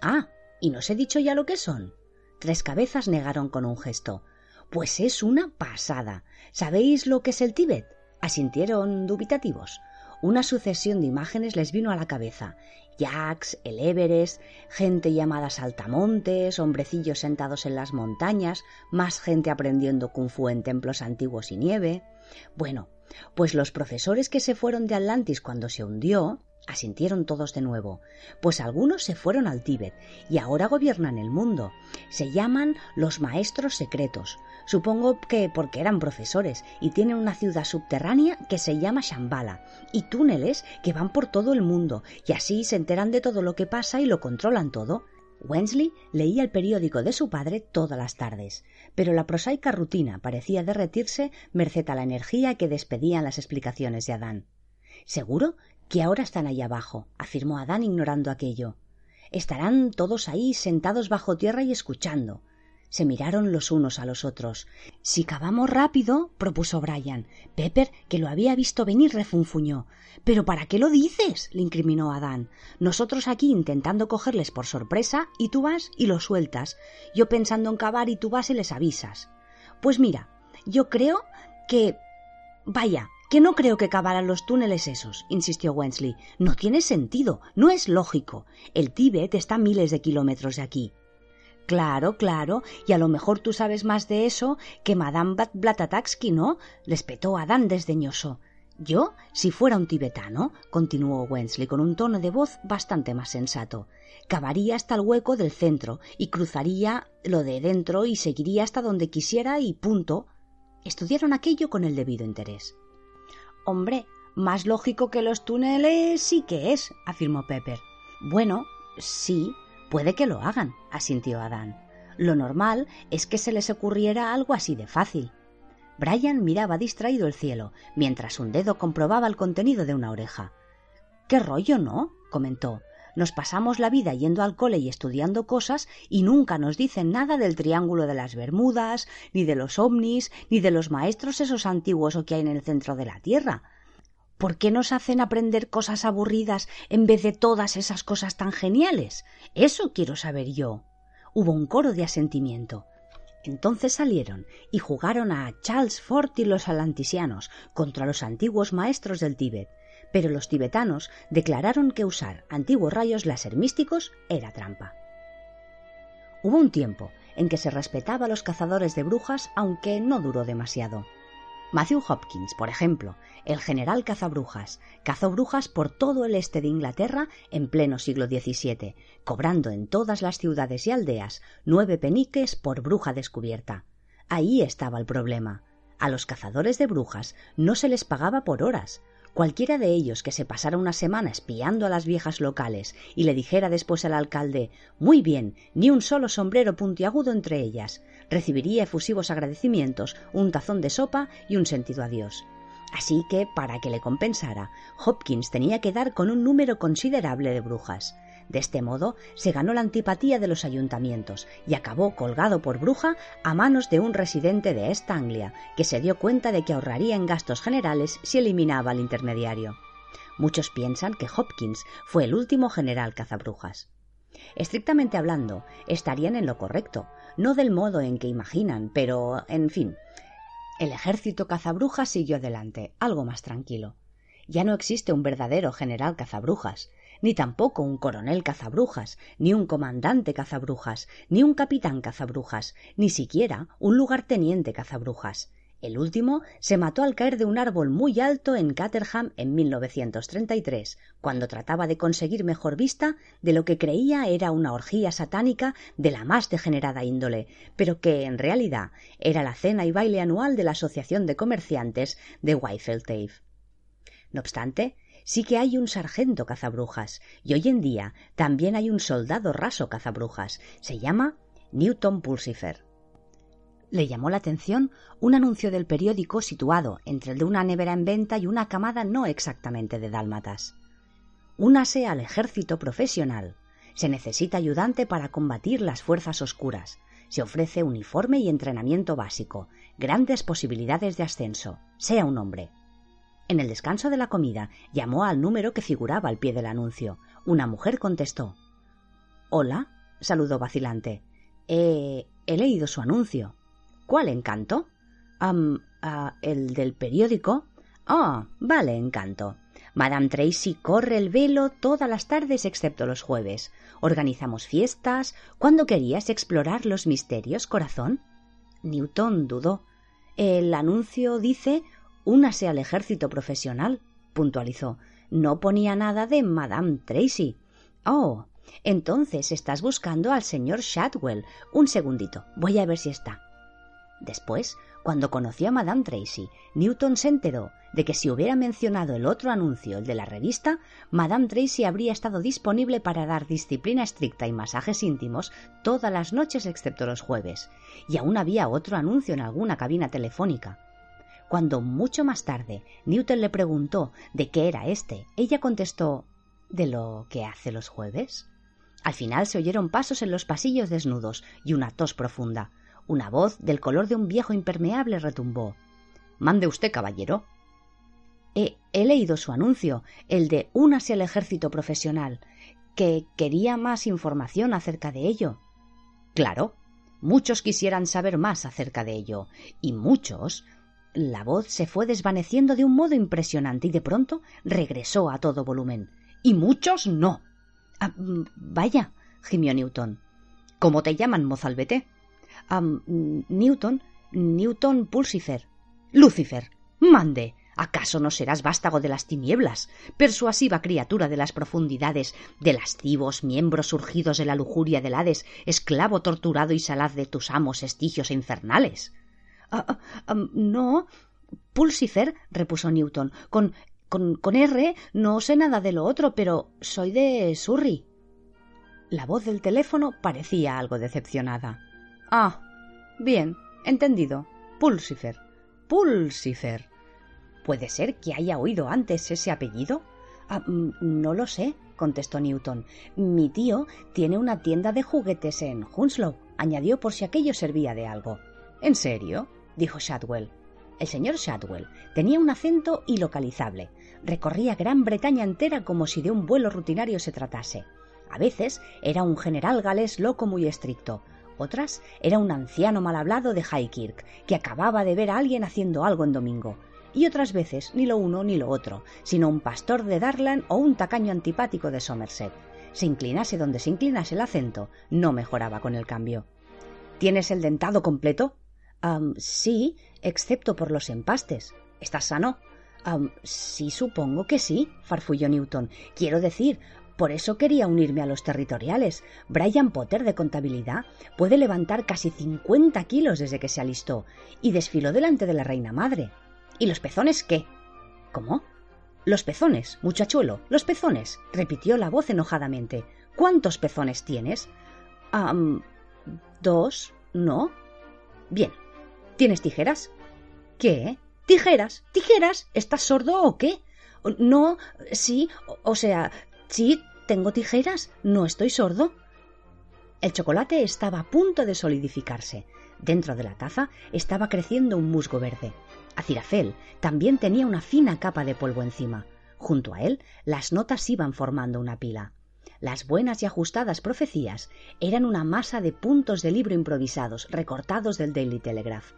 Ah, ¿y no os he dicho ya lo que son? Tres cabezas negaron con un gesto. Pues es una pasada. ¿Sabéis lo que es el Tíbet? Asintieron dubitativos. Una sucesión de imágenes les vino a la cabeza. Yaks, el gente llamada saltamontes, hombrecillos sentados en las montañas, más gente aprendiendo kung fu en templos antiguos y nieve. Bueno, pues los profesores que se fueron de Atlantis cuando se hundió, Asintieron todos de nuevo, pues algunos se fueron al Tíbet y ahora gobiernan el mundo. Se llaman los maestros secretos. Supongo que porque eran profesores y tienen una ciudad subterránea que se llama Shambhala y túneles que van por todo el mundo y así se enteran de todo lo que pasa y lo controlan todo. Wensley leía el periódico de su padre todas las tardes, pero la prosaica rutina parecía derretirse merced a la energía que despedían las explicaciones de Adán. Seguro que ahora están ahí abajo, afirmó Adán ignorando aquello. Estarán todos ahí sentados bajo tierra y escuchando. Se miraron los unos a los otros. Si cavamos rápido, propuso Brian. Pepper, que lo había visto venir, refunfuñó. ¿Pero para qué lo dices? le incriminó Adán. Nosotros aquí intentando cogerles por sorpresa y tú vas y los sueltas. Yo pensando en cavar y tú vas y les avisas. Pues mira, yo creo que. Vaya, que no creo que cavaran los túneles esos, insistió Wensley. No tiene sentido, no es lógico. El Tíbet está a miles de kilómetros de aquí. Claro, claro, y a lo mejor tú sabes más de eso que Madame Blatataksky, ¿no? le espetó Adán desdeñoso. Yo, si fuera un tibetano, continuó Wensley con un tono de voz bastante más sensato, cavaría hasta el hueco del centro y cruzaría lo de dentro y seguiría hasta donde quisiera y punto. Estudiaron aquello con el debido interés. Hombre, más lógico que los túneles sí que es, afirmó Pepper. Bueno, sí, puede que lo hagan, asintió Adán. Lo normal es que se les ocurriera algo así de fácil. Brian miraba distraído el cielo, mientras un dedo comprobaba el contenido de una oreja. ¿Qué rollo, no? comentó. Nos pasamos la vida yendo al cole y estudiando cosas y nunca nos dicen nada del Triángulo de las Bermudas, ni de los ovnis, ni de los maestros esos antiguos o que hay en el centro de la Tierra. ¿Por qué nos hacen aprender cosas aburridas en vez de todas esas cosas tan geniales? Eso quiero saber yo. Hubo un coro de asentimiento. Entonces salieron y jugaron a Charles Fort y los alantisianos contra los antiguos maestros del Tíbet, pero los tibetanos declararon que usar antiguos rayos láser místicos era trampa. Hubo un tiempo en que se respetaba a los cazadores de brujas, aunque no duró demasiado. Matthew Hopkins, por ejemplo, el general cazabrujas, cazó brujas por todo el este de Inglaterra en pleno siglo XVII, cobrando en todas las ciudades y aldeas nueve peniques por bruja descubierta. Ahí estaba el problema. A los cazadores de brujas no se les pagaba por horas. Cualquiera de ellos que se pasara una semana espiando a las viejas locales y le dijera después al alcalde Muy bien, ni un solo sombrero puntiagudo entre ellas, recibiría efusivos agradecimientos, un tazón de sopa y un sentido adiós. Así que, para que le compensara, Hopkins tenía que dar con un número considerable de brujas. De este modo se ganó la antipatía de los ayuntamientos y acabó colgado por bruja a manos de un residente de East Anglia, que se dio cuenta de que ahorraría en gastos generales si eliminaba al intermediario. Muchos piensan que Hopkins fue el último general cazabrujas. Estrictamente hablando, estarían en lo correcto, no del modo en que imaginan, pero, en fin, el ejército cazabrujas siguió adelante, algo más tranquilo. Ya no existe un verdadero general cazabrujas, ni tampoco un coronel cazabrujas, ni un comandante cazabrujas, ni un capitán cazabrujas, ni siquiera un lugarteniente cazabrujas. El último se mató al caer de un árbol muy alto en Caterham en 1933, cuando trataba de conseguir mejor vista de lo que creía era una orgía satánica de la más degenerada índole, pero que en realidad era la cena y baile anual de la Asociación de Comerciantes de Whitefield No obstante, sí que hay un sargento cazabrujas, y hoy en día también hay un soldado raso cazabrujas. Se llama Newton Pulsifer. Le llamó la atención un anuncio del periódico situado entre el de una nevera en venta y una camada no exactamente de dálmatas. Únase al ejército profesional. Se necesita ayudante para combatir las fuerzas oscuras. Se ofrece uniforme y entrenamiento básico, grandes posibilidades de ascenso. Sea un hombre. En el descanso de la comida llamó al número que figuraba al pie del anuncio. Una mujer contestó. Hola, saludó vacilante. He, he leído su anuncio. ¿Cuál encanto? ¿El del periódico? Ah, vale, encanto. Madame Tracy corre el velo todas las tardes excepto los jueves. Organizamos fiestas. ¿Cuándo querías explorar los misterios, corazón? Newton dudó. El anuncio dice Únase al ejército profesional, puntualizó. No ponía nada de Madame Tracy. Oh, entonces estás buscando al señor Shadwell. Un segundito, voy a ver si está. Después, cuando conoció a Madame Tracy, Newton se enteró de que si hubiera mencionado el otro anuncio, el de la revista, Madame Tracy habría estado disponible para dar disciplina estricta y masajes íntimos todas las noches excepto los jueves. Y aún había otro anuncio en alguna cabina telefónica. Cuando mucho más tarde Newton le preguntó de qué era este, ella contestó ¿De lo que hace los jueves? Al final se oyeron pasos en los pasillos desnudos y una tos profunda. Una voz del color de un viejo impermeable retumbó. Mande usted, caballero. He, he leído su anuncio, el de Únase al ejército profesional, que quería más información acerca de ello. Claro, muchos quisieran saber más acerca de ello, y muchos la voz se fue desvaneciendo de un modo impresionante y de pronto regresó a todo volumen. Y muchos no. Ah, mm, vaya, gimió Newton. ¿Cómo te llaman, mozalbete? Ah, mm, Newton, Newton Pulsifer. Lucifer. Mande. ¿Acaso no serás vástago de las tinieblas, persuasiva criatura de las profundidades, de lascivos miembros surgidos de la lujuria del Hades, esclavo torturado y salaz de tus amos estigios infernales? Ah, ah, no. Pulsifer, repuso Newton. Con, con, con R no sé nada de lo otro, pero soy de Surrey. La voz del teléfono parecía algo decepcionada. Ah, bien, entendido. Pulsifer. Pulsifer. ¿Puede ser que haya oído antes ese apellido? Ah, mm, no lo sé, contestó Newton. Mi tío tiene una tienda de juguetes en Hunslow, añadió por si aquello servía de algo. ¿En serio? Dijo Shadwell. El señor Shadwell tenía un acento ilocalizable. Recorría Gran Bretaña entera como si de un vuelo rutinario se tratase. A veces era un general galés loco muy estricto. Otras era un anciano mal hablado de Highkirk, que acababa de ver a alguien haciendo algo en domingo. Y otras veces ni lo uno ni lo otro, sino un pastor de Darlan o un tacaño antipático de Somerset. Se inclinase donde se inclinase el acento, no mejoraba con el cambio. ¿Tienes el dentado completo? Sí, excepto por los empastes. ¿Estás sano? sí, supongo que sí, farfulló Newton. Quiero decir, Por eso quería unirme a los territoriales. Brian Potter de contabilidad puede levantar casi 50 kilos desde que se alistó y desfiló delante de la reina madre. ¿Y los pezones qué? ¿Cómo? Los pezones, muchachuelo, los pezones, repitió la voz enojadamente. ¿Cuántos pezones tienes? Ah, dos, ¿no? Bien. ¿Tienes tijeras? ¿Qué? ¿Tijeras? ¿Tijeras? ¿Estás sordo o qué? No, sí, o sea, sí, tengo tijeras, no estoy sordo. El chocolate estaba a punto de solidificarse. Dentro de la taza estaba creciendo un musgo verde. Acirafel también tenía una fina capa de polvo encima. Junto a él, las notas iban formando una pila. Las buenas y ajustadas profecías eran una masa de puntos de libro improvisados recortados del Daily Telegraph.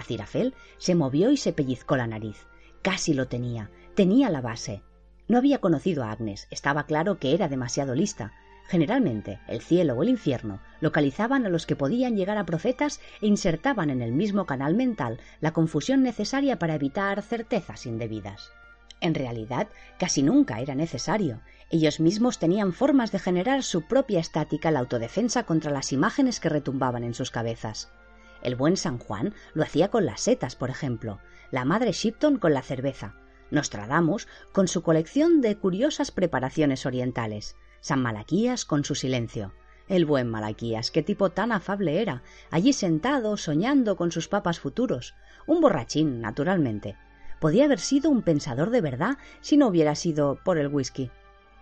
Acirafel se movió y se pellizcó la nariz. Casi lo tenía, tenía la base. No había conocido a Agnes, estaba claro que era demasiado lista. Generalmente, el cielo o el infierno localizaban a los que podían llegar a profetas e insertaban en el mismo canal mental la confusión necesaria para evitar certezas indebidas. En realidad, casi nunca era necesario. Ellos mismos tenían formas de generar su propia estática la autodefensa contra las imágenes que retumbaban en sus cabezas. El buen San Juan lo hacía con las setas, por ejemplo, la madre Shipton con la cerveza, Nostradamus con su colección de curiosas preparaciones orientales, San Malaquías con su silencio. El buen Malaquías, qué tipo tan afable era, allí sentado, soñando con sus papas futuros. Un borrachín, naturalmente. Podía haber sido un pensador de verdad si no hubiera sido por el whisky.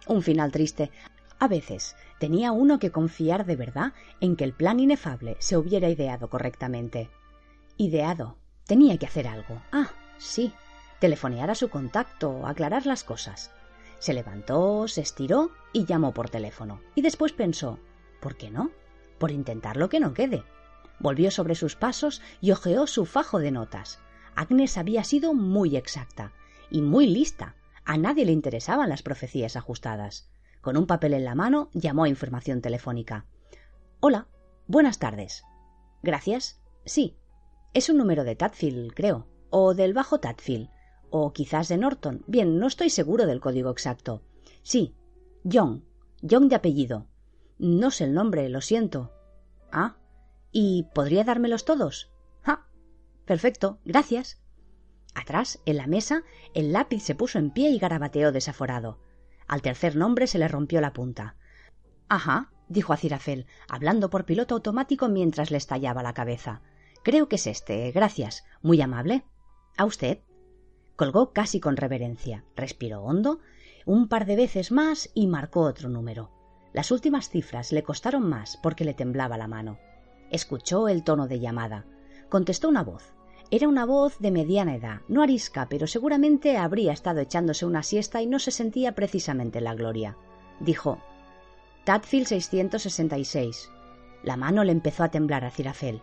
Un final triste. A veces tenía uno que confiar de verdad en que el plan inefable se hubiera ideado correctamente. Ideado. Tenía que hacer algo. Ah, sí. Telefonear a su contacto, aclarar las cosas. Se levantó, se estiró y llamó por teléfono. Y después pensó, ¿por qué no? Por intentar lo que no quede. Volvió sobre sus pasos y hojeó su fajo de notas. Agnes había sido muy exacta y muy lista. A nadie le interesaban las profecías ajustadas. Con un papel en la mano llamó a información telefónica. Hola, buenas tardes. Gracias. Sí, es un número de Tadfield, creo, o del Bajo Tadfield, o quizás de Norton. Bien, no estoy seguro del código exacto. Sí, John, John de apellido. No sé el nombre, lo siento. Ah, ¿y podría dármelos todos? Ah, perfecto, gracias. Atrás, en la mesa, el lápiz se puso en pie y garabateó desaforado. Al tercer nombre se le rompió la punta. Ajá, dijo Acirafel, hablando por piloto automático mientras le estallaba la cabeza. Creo que es este. Gracias. Muy amable. ¿A usted? Colgó casi con reverencia, respiró hondo, un par de veces más y marcó otro número. Las últimas cifras le costaron más porque le temblaba la mano. Escuchó el tono de llamada. Contestó una voz. Era una voz de mediana edad, no arisca, pero seguramente habría estado echándose una siesta y no se sentía precisamente la gloria. Dijo Tadfield 666. La mano le empezó a temblar a Cirafel.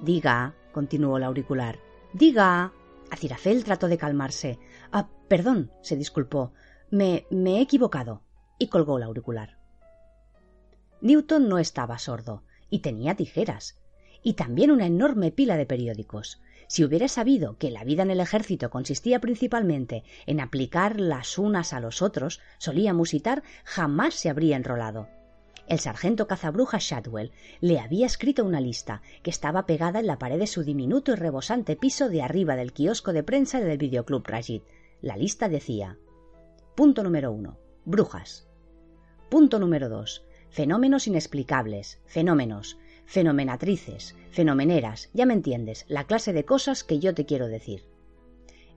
Diga, continuó el auricular. Diga. Acirafel trató de calmarse. Ah, perdón, se disculpó. Me, me he equivocado. Y colgó el auricular. Newton no estaba sordo, y tenía tijeras, y también una enorme pila de periódicos. Si hubiera sabido que la vida en el ejército consistía principalmente en aplicar las unas a los otros, solía musitar, jamás se habría enrolado. El sargento cazabruja Shadwell le había escrito una lista que estaba pegada en la pared de su diminuto y rebosante piso de arriba del kiosco de prensa del videoclub Rajid. La lista decía Punto número uno. Brujas. Punto número dos. Fenómenos inexplicables. Fenómenos. Fenomenatrices. Fenomeneras. Ya me entiendes, la clase de cosas que yo te quiero decir.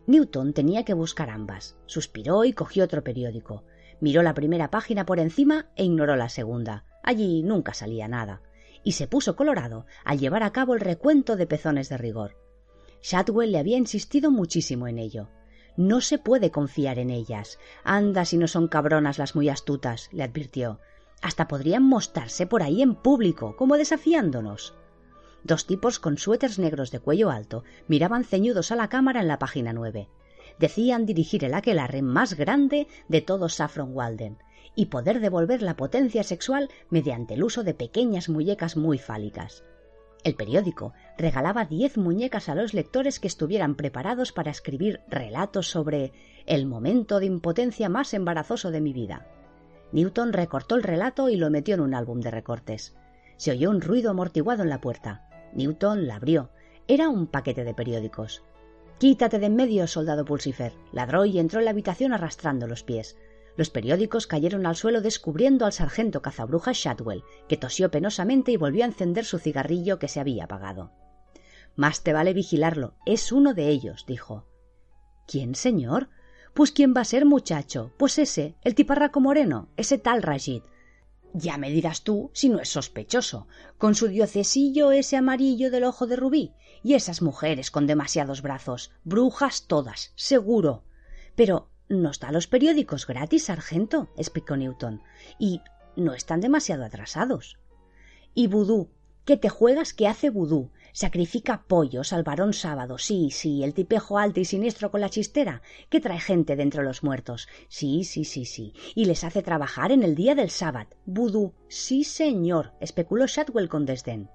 Newton tenía que buscar ambas. Suspiró y cogió otro periódico. Miró la primera página por encima e ignoró la segunda. Allí nunca salía nada. Y se puso colorado al llevar a cabo el recuento de pezones de rigor. Shadwell le había insistido muchísimo en ello. No se puede confiar en ellas. Anda si no son cabronas las muy astutas, le advirtió. Hasta podrían mostrarse por ahí en público, como desafiándonos. Dos tipos con suéteres negros de cuello alto miraban ceñudos a la cámara en la página nueve decían dirigir el aquelarre más grande de todo Saffron Walden y poder devolver la potencia sexual mediante el uso de pequeñas muñecas muy fálicas. El periódico regalaba diez muñecas a los lectores que estuvieran preparados para escribir relatos sobre el momento de impotencia más embarazoso de mi vida. Newton recortó el relato y lo metió en un álbum de recortes. Se oyó un ruido amortiguado en la puerta. Newton la abrió. Era un paquete de periódicos. Quítate de en medio, soldado Pulsifer. Ladró y entró en la habitación arrastrando los pies. Los periódicos cayeron al suelo descubriendo al sargento cazabrujas Shadwell, que tosió penosamente y volvió a encender su cigarrillo que se había apagado. Más te vale vigilarlo. Es uno de ellos, dijo. ¿Quién, señor? Pues quién va a ser, muchacho. Pues ese, el tiparraco moreno, ese tal Rajid. Ya me dirás tú si no es sospechoso, con su diocesillo ese amarillo del ojo de rubí, y esas mujeres con demasiados brazos, brujas todas, seguro. Pero nos da los periódicos gratis, sargento, explicó Newton, y no están demasiado atrasados. Y vudú, ¿qué te juegas que hace vudú? Sacrifica pollos al varón sábado, sí, sí, el tipejo alto y siniestro con la chistera, que trae gente de entre los muertos. Sí, sí, sí, sí. Y les hace trabajar en el día del sábado. Vudú. Sí, señor, especuló Shadwell con desdén.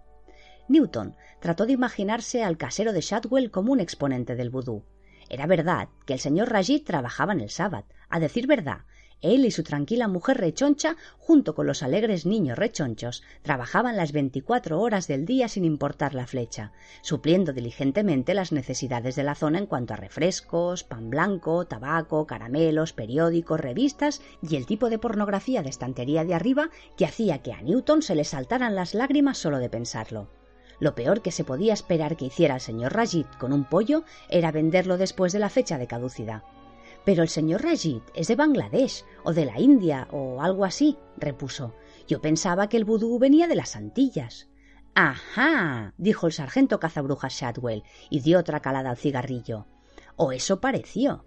Newton trató de imaginarse al casero de Shadwell como un exponente del vudú. Era verdad que el señor Rajid trabajaba en el sábado. A decir verdad, él y su tranquila mujer rechoncha, junto con los alegres niños rechonchos, trabajaban las veinticuatro horas del día sin importar la flecha, supliendo diligentemente las necesidades de la zona en cuanto a refrescos, pan blanco, tabaco, caramelos, periódicos, revistas y el tipo de pornografía de estantería de arriba que hacía que a Newton se le saltaran las lágrimas solo de pensarlo. Lo peor que se podía esperar que hiciera el señor Rajid con un pollo era venderlo después de la fecha de caducidad. Pero el señor Rajid es de Bangladesh o de la India o algo así, repuso. Yo pensaba que el vudú venía de las Antillas. Ajá, dijo el sargento cazabrujas Shadwell y dio otra calada al cigarrillo. O eso pareció.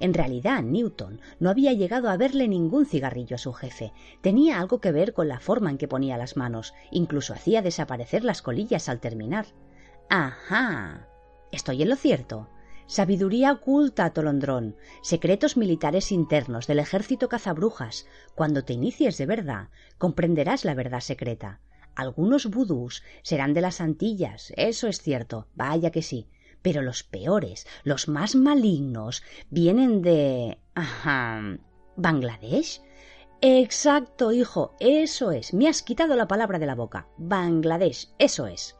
En realidad, Newton no había llegado a verle ningún cigarrillo a su jefe. Tenía algo que ver con la forma en que ponía las manos. Incluso hacía desaparecer las colillas al terminar. Ajá. ¿Estoy en lo cierto? Sabiduría oculta, Tolondrón, secretos militares internos del ejército cazabrujas. Cuando te inicies de verdad, comprenderás la verdad secreta. Algunos vudús serán de las Antillas, eso es cierto, vaya que sí. Pero los peores, los más malignos, vienen de. Ajá. ¿Bangladesh? Exacto, hijo, eso es. Me has quitado la palabra de la boca. Bangladesh, eso es.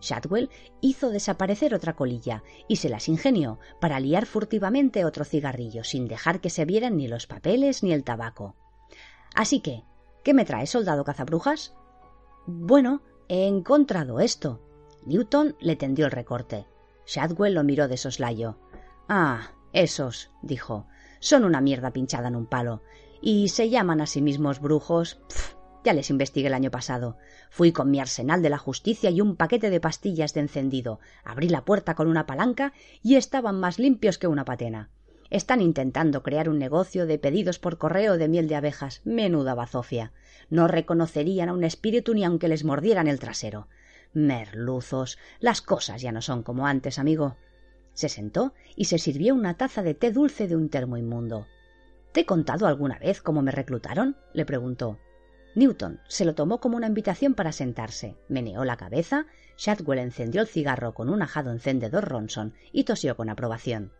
Shadwell hizo desaparecer otra colilla y se las ingenió para liar furtivamente otro cigarrillo sin dejar que se vieran ni los papeles ni el tabaco. Así que, ¿qué me trae, soldado cazabrujas? Bueno, he encontrado esto. Newton le tendió el recorte. Shadwell lo miró de soslayo. Ah, esos, dijo, son una mierda pinchada en un palo. Y se llaman a sí mismos brujos. Ya les investigué el año pasado. Fui con mi arsenal de la justicia y un paquete de pastillas de encendido. Abrí la puerta con una palanca y estaban más limpios que una patena. Están intentando crear un negocio de pedidos por correo de miel de abejas. Menuda bazofia. No reconocerían a un espíritu ni aunque les mordieran el trasero. Merluzos. Las cosas ya no son como antes, amigo. Se sentó y se sirvió una taza de té dulce de un termo inmundo. ¿Te he contado alguna vez cómo me reclutaron? le preguntó. Newton se lo tomó como una invitación para sentarse, meneó la cabeza, Shadwell encendió el cigarro con un ajado encendedor Ronson y tosió con aprobación.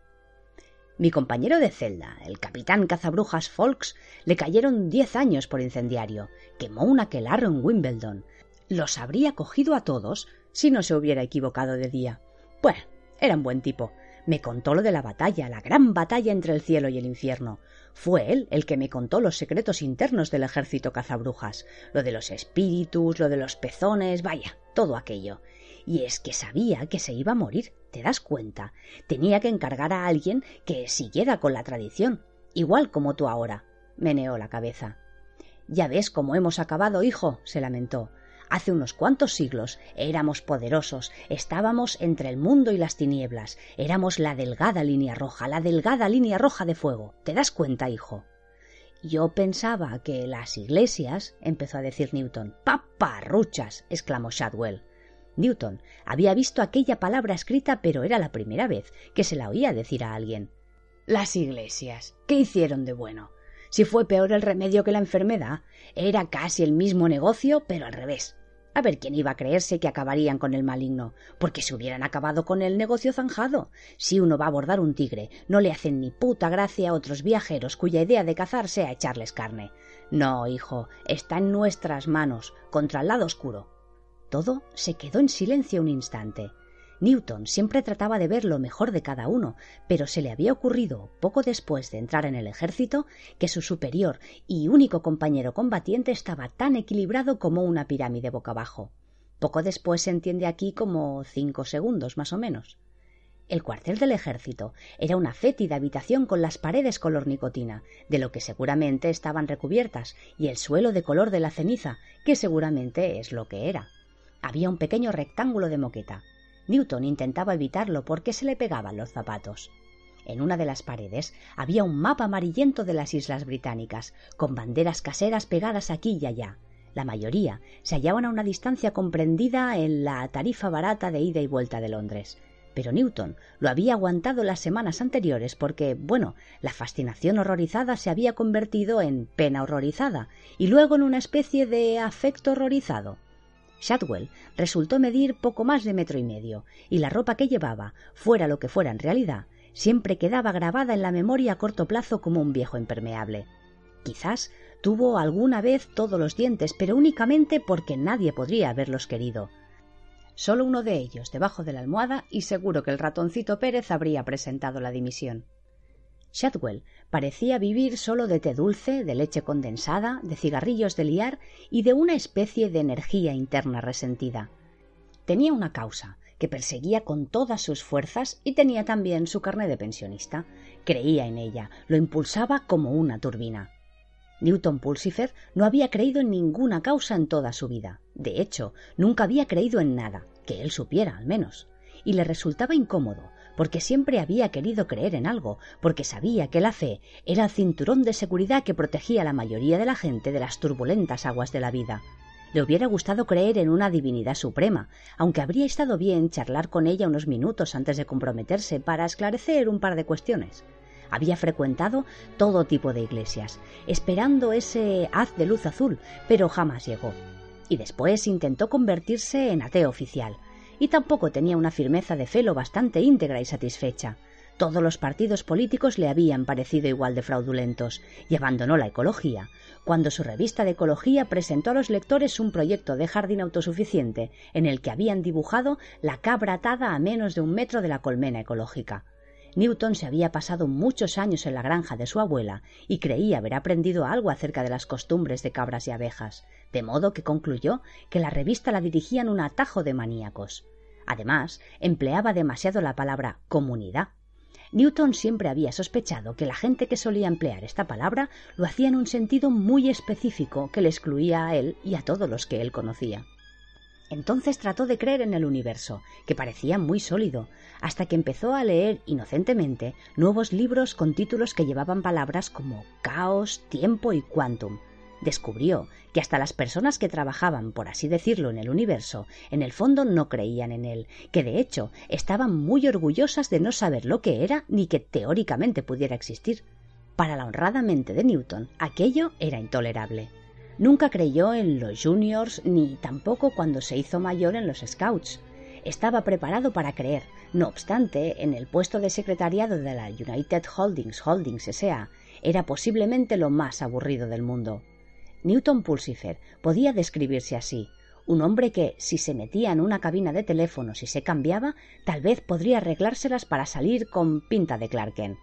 Mi compañero de celda, el capitán cazabrujas Folks, le cayeron diez años por incendiario. Quemó un aquelarro en Wimbledon. Los habría cogido a todos si no se hubiera equivocado de día. Bueno, era un buen tipo. Me contó lo de la batalla, la gran batalla entre el cielo y el infierno. Fue él el que me contó los secretos internos del ejército cazabrujas, lo de los espíritus, lo de los pezones, vaya, todo aquello. Y es que sabía que se iba a morir, ¿te das cuenta? Tenía que encargar a alguien que siguiera con la tradición, igual como tú ahora. Meneó la cabeza. Ya ves cómo hemos acabado, hijo, se lamentó. Hace unos cuantos siglos éramos poderosos, estábamos entre el mundo y las tinieblas, éramos la delgada línea roja, la delgada línea roja de fuego. ¿Te das cuenta, hijo? Yo pensaba que las iglesias, empezó a decir Newton. ¡Paparruchas! exclamó Shadwell. Newton había visto aquella palabra escrita, pero era la primera vez que se la oía decir a alguien. Las iglesias. ¿Qué hicieron de bueno? Si fue peor el remedio que la enfermedad, era casi el mismo negocio, pero al revés. A ver quién iba a creerse que acabarían con el maligno, porque si hubieran acabado con el negocio zanjado. Si uno va a abordar un tigre, no le hacen ni puta gracia a otros viajeros cuya idea de cazar sea echarles carne. No, hijo, está en nuestras manos, contra el lado oscuro. Todo se quedó en silencio un instante. Newton siempre trataba de ver lo mejor de cada uno, pero se le había ocurrido, poco después de entrar en el ejército, que su superior y único compañero combatiente estaba tan equilibrado como una pirámide boca abajo. Poco después se entiende aquí como cinco segundos más o menos. El cuartel del ejército era una fétida habitación con las paredes color nicotina, de lo que seguramente estaban recubiertas, y el suelo de color de la ceniza, que seguramente es lo que era. Había un pequeño rectángulo de moqueta, Newton intentaba evitarlo porque se le pegaban los zapatos. En una de las paredes había un mapa amarillento de las islas británicas, con banderas caseras pegadas aquí y allá. La mayoría se hallaban a una distancia comprendida en la tarifa barata de ida y vuelta de Londres. Pero Newton lo había aguantado las semanas anteriores porque, bueno, la fascinación horrorizada se había convertido en pena horrorizada y luego en una especie de afecto horrorizado. Shadwell resultó medir poco más de metro y medio, y la ropa que llevaba, fuera lo que fuera en realidad, siempre quedaba grabada en la memoria a corto plazo como un viejo impermeable. Quizás tuvo alguna vez todos los dientes, pero únicamente porque nadie podría haberlos querido. Solo uno de ellos debajo de la almohada y seguro que el ratoncito Pérez habría presentado la dimisión. Shadwell parecía vivir solo de té dulce, de leche condensada, de cigarrillos de liar y de una especie de energía interna resentida. Tenía una causa que perseguía con todas sus fuerzas y tenía también su carne de pensionista. Creía en ella, lo impulsaba como una turbina. Newton Pulsifer no había creído en ninguna causa en toda su vida. De hecho, nunca había creído en nada, que él supiera al menos. Y le resultaba incómodo, porque siempre había querido creer en algo, porque sabía que la fe era el cinturón de seguridad que protegía a la mayoría de la gente de las turbulentas aguas de la vida. Le hubiera gustado creer en una divinidad suprema, aunque habría estado bien charlar con ella unos minutos antes de comprometerse para esclarecer un par de cuestiones. Había frecuentado todo tipo de iglesias, esperando ese haz de luz azul, pero jamás llegó. Y después intentó convertirse en ateo oficial, y tampoco tenía una firmeza de fe lo bastante íntegra y satisfecha. Todos los partidos políticos le habían parecido igual de fraudulentos, y abandonó la ecología, cuando su revista de ecología presentó a los lectores un proyecto de jardín autosuficiente, en el que habían dibujado la cabra atada a menos de un metro de la colmena ecológica. Newton se había pasado muchos años en la granja de su abuela y creía haber aprendido algo acerca de las costumbres de cabras y abejas, de modo que concluyó que la revista la dirigían un atajo de maníacos. Además, empleaba demasiado la palabra comunidad. Newton siempre había sospechado que la gente que solía emplear esta palabra lo hacía en un sentido muy específico que le excluía a él y a todos los que él conocía. Entonces trató de creer en el universo, que parecía muy sólido, hasta que empezó a leer inocentemente nuevos libros con títulos que llevaban palabras como caos, tiempo y quantum. Descubrió que hasta las personas que trabajaban, por así decirlo, en el universo, en el fondo no creían en él, que de hecho estaban muy orgullosas de no saber lo que era ni que teóricamente pudiera existir. Para la honrada mente de Newton, aquello era intolerable. Nunca creyó en los juniors ni tampoco cuando se hizo mayor en los scouts. Estaba preparado para creer. No obstante, en el puesto de secretariado de la United Holdings Holdings S.A. era posiblemente lo más aburrido del mundo. Newton Pulsifer podía describirse así, un hombre que, si se metía en una cabina de teléfonos y se cambiaba, tal vez podría arreglárselas para salir con pinta de Clarken.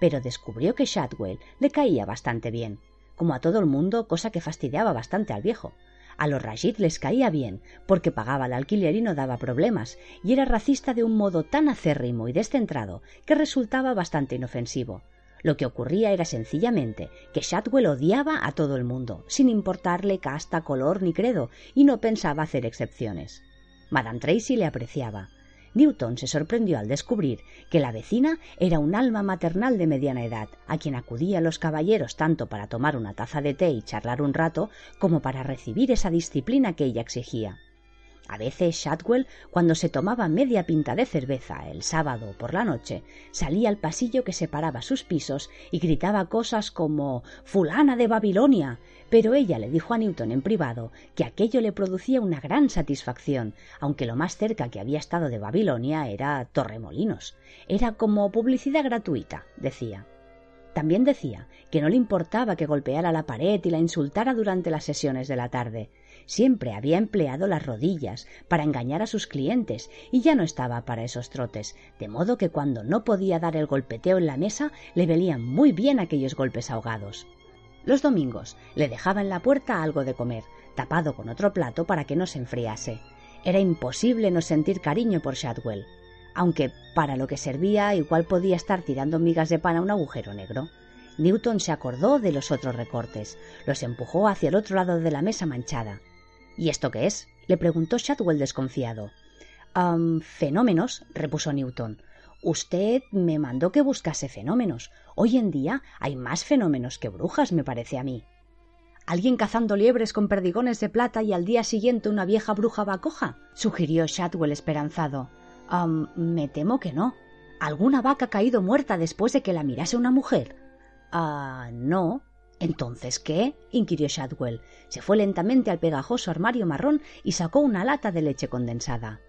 Pero descubrió que Shadwell le caía bastante bien como a todo el mundo, cosa que fastidiaba bastante al viejo. A los Rashid les caía bien, porque pagaba el alquiler y no daba problemas, y era racista de un modo tan acérrimo y descentrado que resultaba bastante inofensivo. Lo que ocurría era sencillamente que Shadwell odiaba a todo el mundo, sin importarle casta, color ni credo, y no pensaba hacer excepciones. Madame Tracy le apreciaba, Newton se sorprendió al descubrir que la vecina era un alma maternal de mediana edad, a quien acudían los caballeros tanto para tomar una taza de té y charlar un rato, como para recibir esa disciplina que ella exigía. A veces Shadwell, cuando se tomaba media pinta de cerveza el sábado por la noche, salía al pasillo que separaba sus pisos y gritaba cosas como fulana de Babilonia, pero ella le dijo a Newton en privado que aquello le producía una gran satisfacción, aunque lo más cerca que había estado de Babilonia era Torremolinos. Era como publicidad gratuita, decía. También decía que no le importaba que golpeara la pared y la insultara durante las sesiones de la tarde. Siempre había empleado las rodillas para engañar a sus clientes y ya no estaba para esos trotes, de modo que cuando no podía dar el golpeteo en la mesa le velían muy bien aquellos golpes ahogados. Los domingos le dejaba en la puerta algo de comer, tapado con otro plato para que no se enfriase. Era imposible no sentir cariño por Shadwell aunque para lo que servía igual podía estar tirando migas de pan a un agujero negro. Newton se acordó de los otros recortes, los empujó hacia el otro lado de la mesa manchada. ¿Y esto qué es? le preguntó Shadwell desconfiado. fenómenos, repuso Newton. Usted me mandó que buscase fenómenos. Hoy en día hay más fenómenos que brujas, me parece a mí. ¿Alguien cazando liebres con perdigones de plata y al día siguiente una vieja bruja bacoja? sugirió Shadwell esperanzado me temo que no. ¿Alguna vaca ha caído muerta después de que la mirase una mujer? Ah, no. ¿Entonces qué? inquirió Shadwell. Se fue lentamente al pegajoso armario marrón y sacó una lata de leche condensada.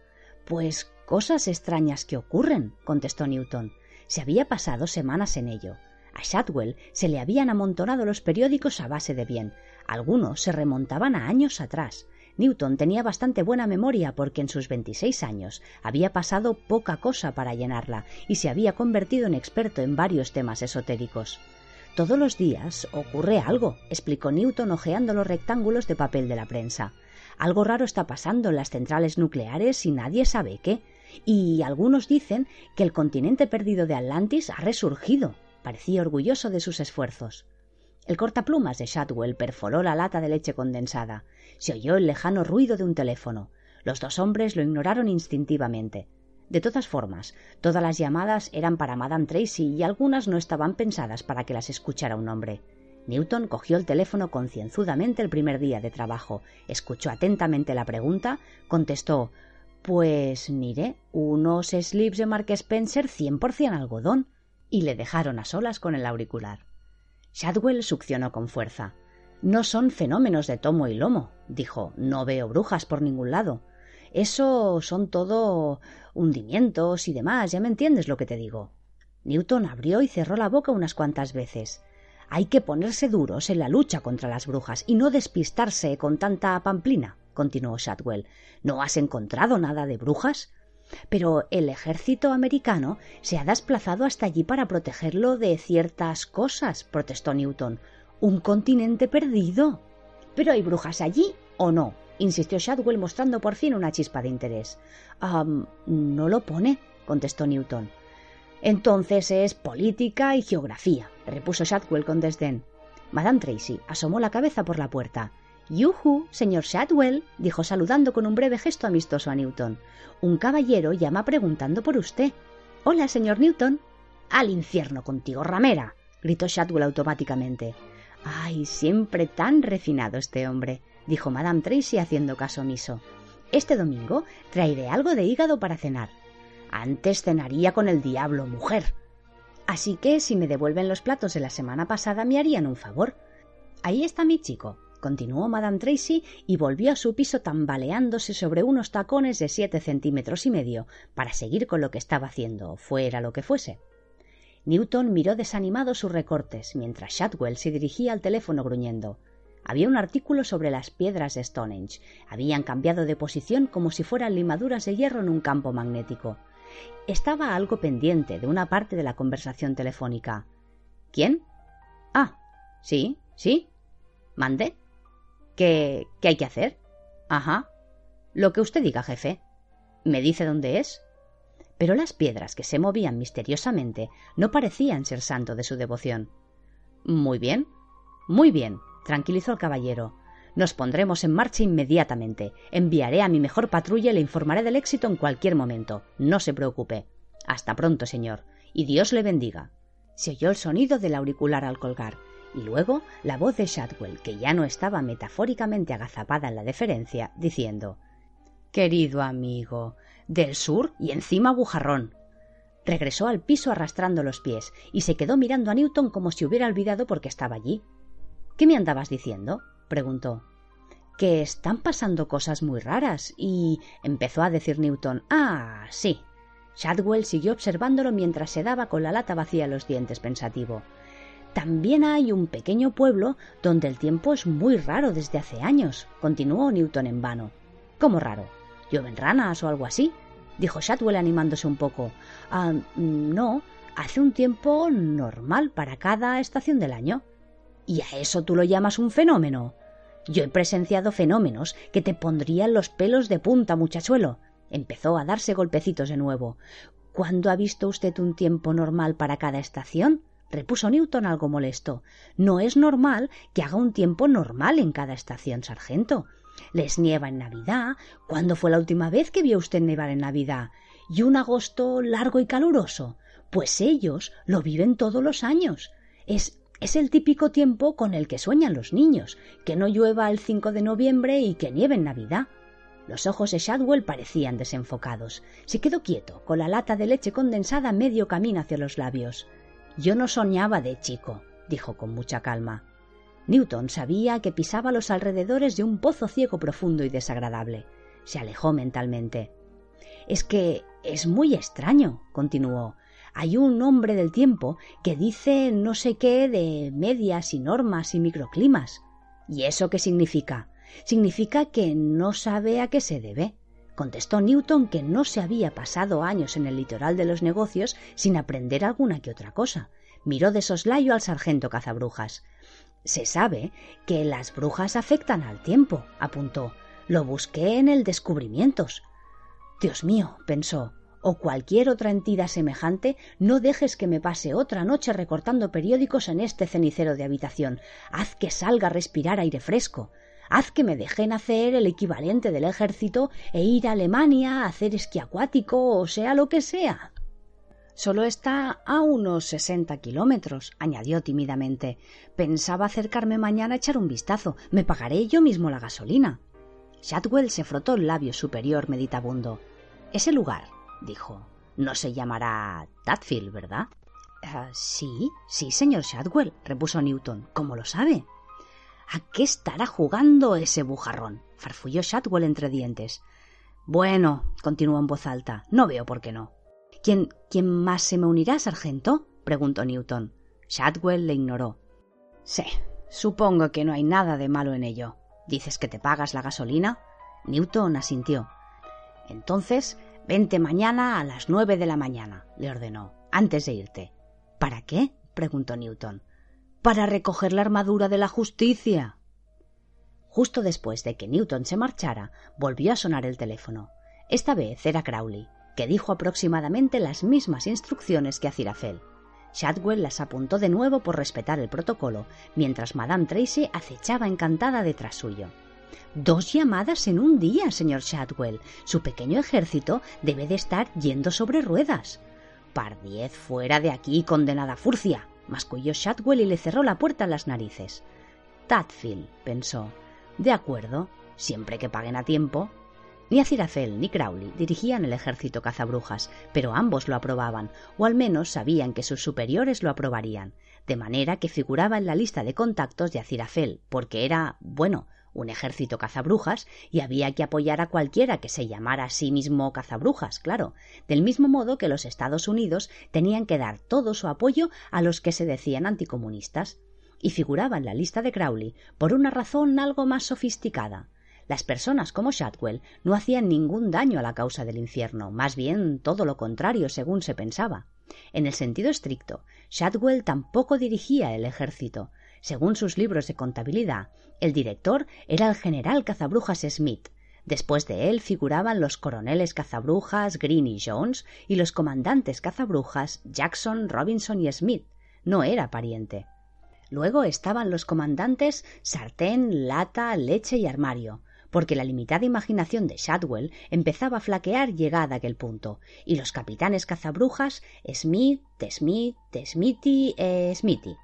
Pues cosas extrañas que ocurren, contestó Newton. Se había pasado semanas en ello. A Shadwell se le habían amontonado los periódicos a base de bien. Algunos se remontaban a años atrás. Newton tenía bastante buena memoria porque en sus 26 años había pasado poca cosa para llenarla y se había convertido en experto en varios temas esotéricos. Todos los días ocurre algo, explicó Newton hojeando los rectángulos de papel de la prensa. Algo raro está pasando en las centrales nucleares y nadie sabe qué. Y algunos dicen que el continente perdido de Atlantis ha resurgido. Parecía orgulloso de sus esfuerzos. El cortaplumas de Shadwell perforó la lata de leche condensada se oyó el lejano ruido de un teléfono. Los dos hombres lo ignoraron instintivamente. De todas formas, todas las llamadas eran para Madame Tracy y algunas no estaban pensadas para que las escuchara un hombre. Newton cogió el teléfono concienzudamente el primer día de trabajo, escuchó atentamente la pregunta, contestó Pues mire, unos slips de Mark Spencer cien por cien algodón, y le dejaron a solas con el auricular. Shadwell succionó con fuerza. No son fenómenos de tomo y lomo, dijo. No veo brujas por ningún lado. Eso son todo hundimientos y demás, ya me entiendes lo que te digo. Newton abrió y cerró la boca unas cuantas veces. Hay que ponerse duros en la lucha contra las brujas y no despistarse con tanta pamplina, continuó Shadwell. ¿No has encontrado nada de brujas? Pero el ejército americano se ha desplazado hasta allí para protegerlo de ciertas cosas, protestó Newton. Un continente perdido. ¿Pero hay brujas allí o no? Insistió Shadwell mostrando por fin una chispa de interés. no lo pone, contestó Newton. Entonces es política y geografía, repuso Shadwell con desdén. Madame Tracy asomó la cabeza por la puerta. Yuhu, señor Shadwell, dijo saludando con un breve gesto amistoso a Newton. Un caballero llama preguntando por usted. Hola, señor Newton. Al infierno contigo, ramera, gritó Shadwell automáticamente. Ay, siempre tan refinado este hombre, dijo Madame Tracy haciendo caso omiso. Este domingo traeré algo de hígado para cenar. Antes cenaría con el diablo, mujer. Así que si me devuelven los platos de la semana pasada me harían un favor. Ahí está mi chico, continuó Madame Tracy y volvió a su piso tambaleándose sobre unos tacones de siete centímetros y medio para seguir con lo que estaba haciendo, fuera lo que fuese. Newton miró desanimado sus recortes, mientras Shadwell se dirigía al teléfono gruñendo. Había un artículo sobre las piedras de Stonehenge. Habían cambiado de posición como si fueran limaduras de hierro en un campo magnético. Estaba algo pendiente de una parte de la conversación telefónica. ¿Quién? Ah, sí, sí. ¿Mande? ¿Qué, ¿Qué hay que hacer? Ajá. Lo que usted diga, jefe. ¿Me dice dónde es? pero las piedras que se movían misteriosamente no parecían ser santo de su devoción. Muy bien, muy bien, tranquilizó el caballero. Nos pondremos en marcha inmediatamente. Enviaré a mi mejor patrulla y le informaré del éxito en cualquier momento. No se preocupe. Hasta pronto, señor, y Dios le bendiga. Se oyó el sonido del auricular al colgar, y luego la voz de Shadwell, que ya no estaba metafóricamente agazapada en la deferencia, diciendo Querido amigo, del sur y encima bujarrón. Regresó al piso arrastrando los pies y se quedó mirando a Newton como si hubiera olvidado por qué estaba allí. ¿Qué me andabas diciendo? preguntó. Que están pasando cosas muy raras y. empezó a decir Newton. Ah, sí. Shadwell siguió observándolo mientras se daba con la lata vacía los dientes pensativo. También hay un pequeño pueblo donde el tiempo es muy raro desde hace años, continuó Newton en vano. ¿Cómo raro? ¿Llueven ranas o algo así? dijo Shadwell animándose un poco. Ah, no, hace un tiempo normal para cada estación del año. ¿Y a eso tú lo llamas un fenómeno? Yo he presenciado fenómenos que te pondrían los pelos de punta, muchachuelo. Empezó a darse golpecitos de nuevo. ¿Cuándo ha visto usted un tiempo normal para cada estación? repuso Newton algo molesto. No es normal que haga un tiempo normal en cada estación, sargento. Les nieva en Navidad. ¿Cuándo fue la última vez que vio usted nevar en Navidad? ¿Y un agosto largo y caluroso? Pues ellos lo viven todos los años. Es, es el típico tiempo con el que sueñan los niños, que no llueva el 5 de noviembre y que nieve en Navidad. Los ojos de Shadwell parecían desenfocados. Se quedó quieto, con la lata de leche condensada medio camino hacia los labios. Yo no soñaba de chico, dijo con mucha calma. Newton sabía que pisaba los alrededores de un pozo ciego profundo y desagradable. Se alejó mentalmente. Es que es muy extraño, continuó. Hay un hombre del tiempo que dice no sé qué de medias y normas y microclimas. ¿Y eso qué significa? Significa que no sabe a qué se debe. Contestó Newton que no se había pasado años en el litoral de los negocios sin aprender alguna que otra cosa. Miró de soslayo al sargento cazabrujas. Se sabe que las brujas afectan al tiempo, apuntó. Lo busqué en el Descubrimientos. Dios mío, pensó, o cualquier otra entidad semejante, no dejes que me pase otra noche recortando periódicos en este cenicero de habitación. Haz que salga a respirar aire fresco. Haz que me dejen hacer el equivalente del ejército e ir a Alemania a hacer esquí acuático o sea lo que sea. Solo está a unos sesenta kilómetros, añadió tímidamente. Pensaba acercarme mañana a echar un vistazo. Me pagaré yo mismo la gasolina. Shadwell se frotó el labio superior meditabundo. Ese lugar, dijo, no se llamará Tadfield, ¿verdad? Ah, sí, sí, señor Shadwell, repuso Newton. ¿Cómo lo sabe? ¿A qué estará jugando ese bujarrón? farfulló Shadwell entre dientes. Bueno, continuó en voz alta, no veo por qué no. ¿Quién, quién más se me unirá, sargento? preguntó Newton. Shadwell le ignoró. Sí, supongo que no hay nada de malo en ello. ¿Dices que te pagas la gasolina? Newton asintió. Entonces, vente mañana a las nueve de la mañana, le ordenó, antes de irte. ¿Para qué? preguntó Newton para recoger la armadura de la justicia. Justo después de que Newton se marchara, volvió a sonar el teléfono. Esta vez era Crowley, que dijo aproximadamente las mismas instrucciones que a Cirafel. Shadwell las apuntó de nuevo por respetar el protocolo, mientras Madame Tracy acechaba encantada detrás suyo. Dos llamadas en un día, señor Shadwell. Su pequeño ejército debe de estar yendo sobre ruedas. Pardiez fuera de aquí, condenada furcia masculló Shadwell y le cerró la puerta en las narices. Tadfield, pensó. De acuerdo, siempre que paguen a tiempo. Ni Acirafel ni Crowley dirigían el ejército cazabrujas, pero ambos lo aprobaban, o al menos sabían que sus superiores lo aprobarían, de manera que figuraba en la lista de contactos de Acirafel, porque era, bueno, un ejército cazabrujas y había que apoyar a cualquiera que se llamara a sí mismo cazabrujas, claro, del mismo modo que los Estados Unidos tenían que dar todo su apoyo a los que se decían anticomunistas. Y figuraba en la lista de Crowley por una razón algo más sofisticada. Las personas como Shadwell no hacían ningún daño a la causa del infierno, más bien todo lo contrario según se pensaba. En el sentido estricto, Shadwell tampoco dirigía el ejército, según sus libros de contabilidad, el director era el general cazabrujas Smith. Después de él figuraban los coroneles cazabrujas Green y Jones y los comandantes cazabrujas Jackson, Robinson y Smith. No era pariente. Luego estaban los comandantes sartén, lata, leche y armario, porque la limitada imaginación de Shadwell empezaba a flaquear llegada aquel punto, y los capitanes cazabrujas Smith, Smith, Smithy e Smithy.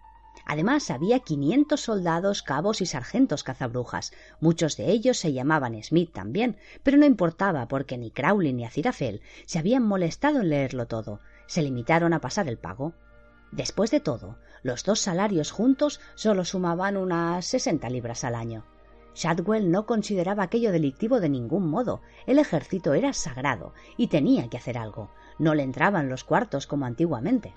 Además, había quinientos soldados, cabos y sargentos cazabrujas. Muchos de ellos se llamaban Smith también, pero no importaba porque ni Crowley ni Acirafel se habían molestado en leerlo todo. Se limitaron a pasar el pago. Después de todo, los dos salarios juntos solo sumaban unas sesenta libras al año. Shadwell no consideraba aquello delictivo de ningún modo. El ejército era sagrado y tenía que hacer algo. No le entraban los cuartos como antiguamente.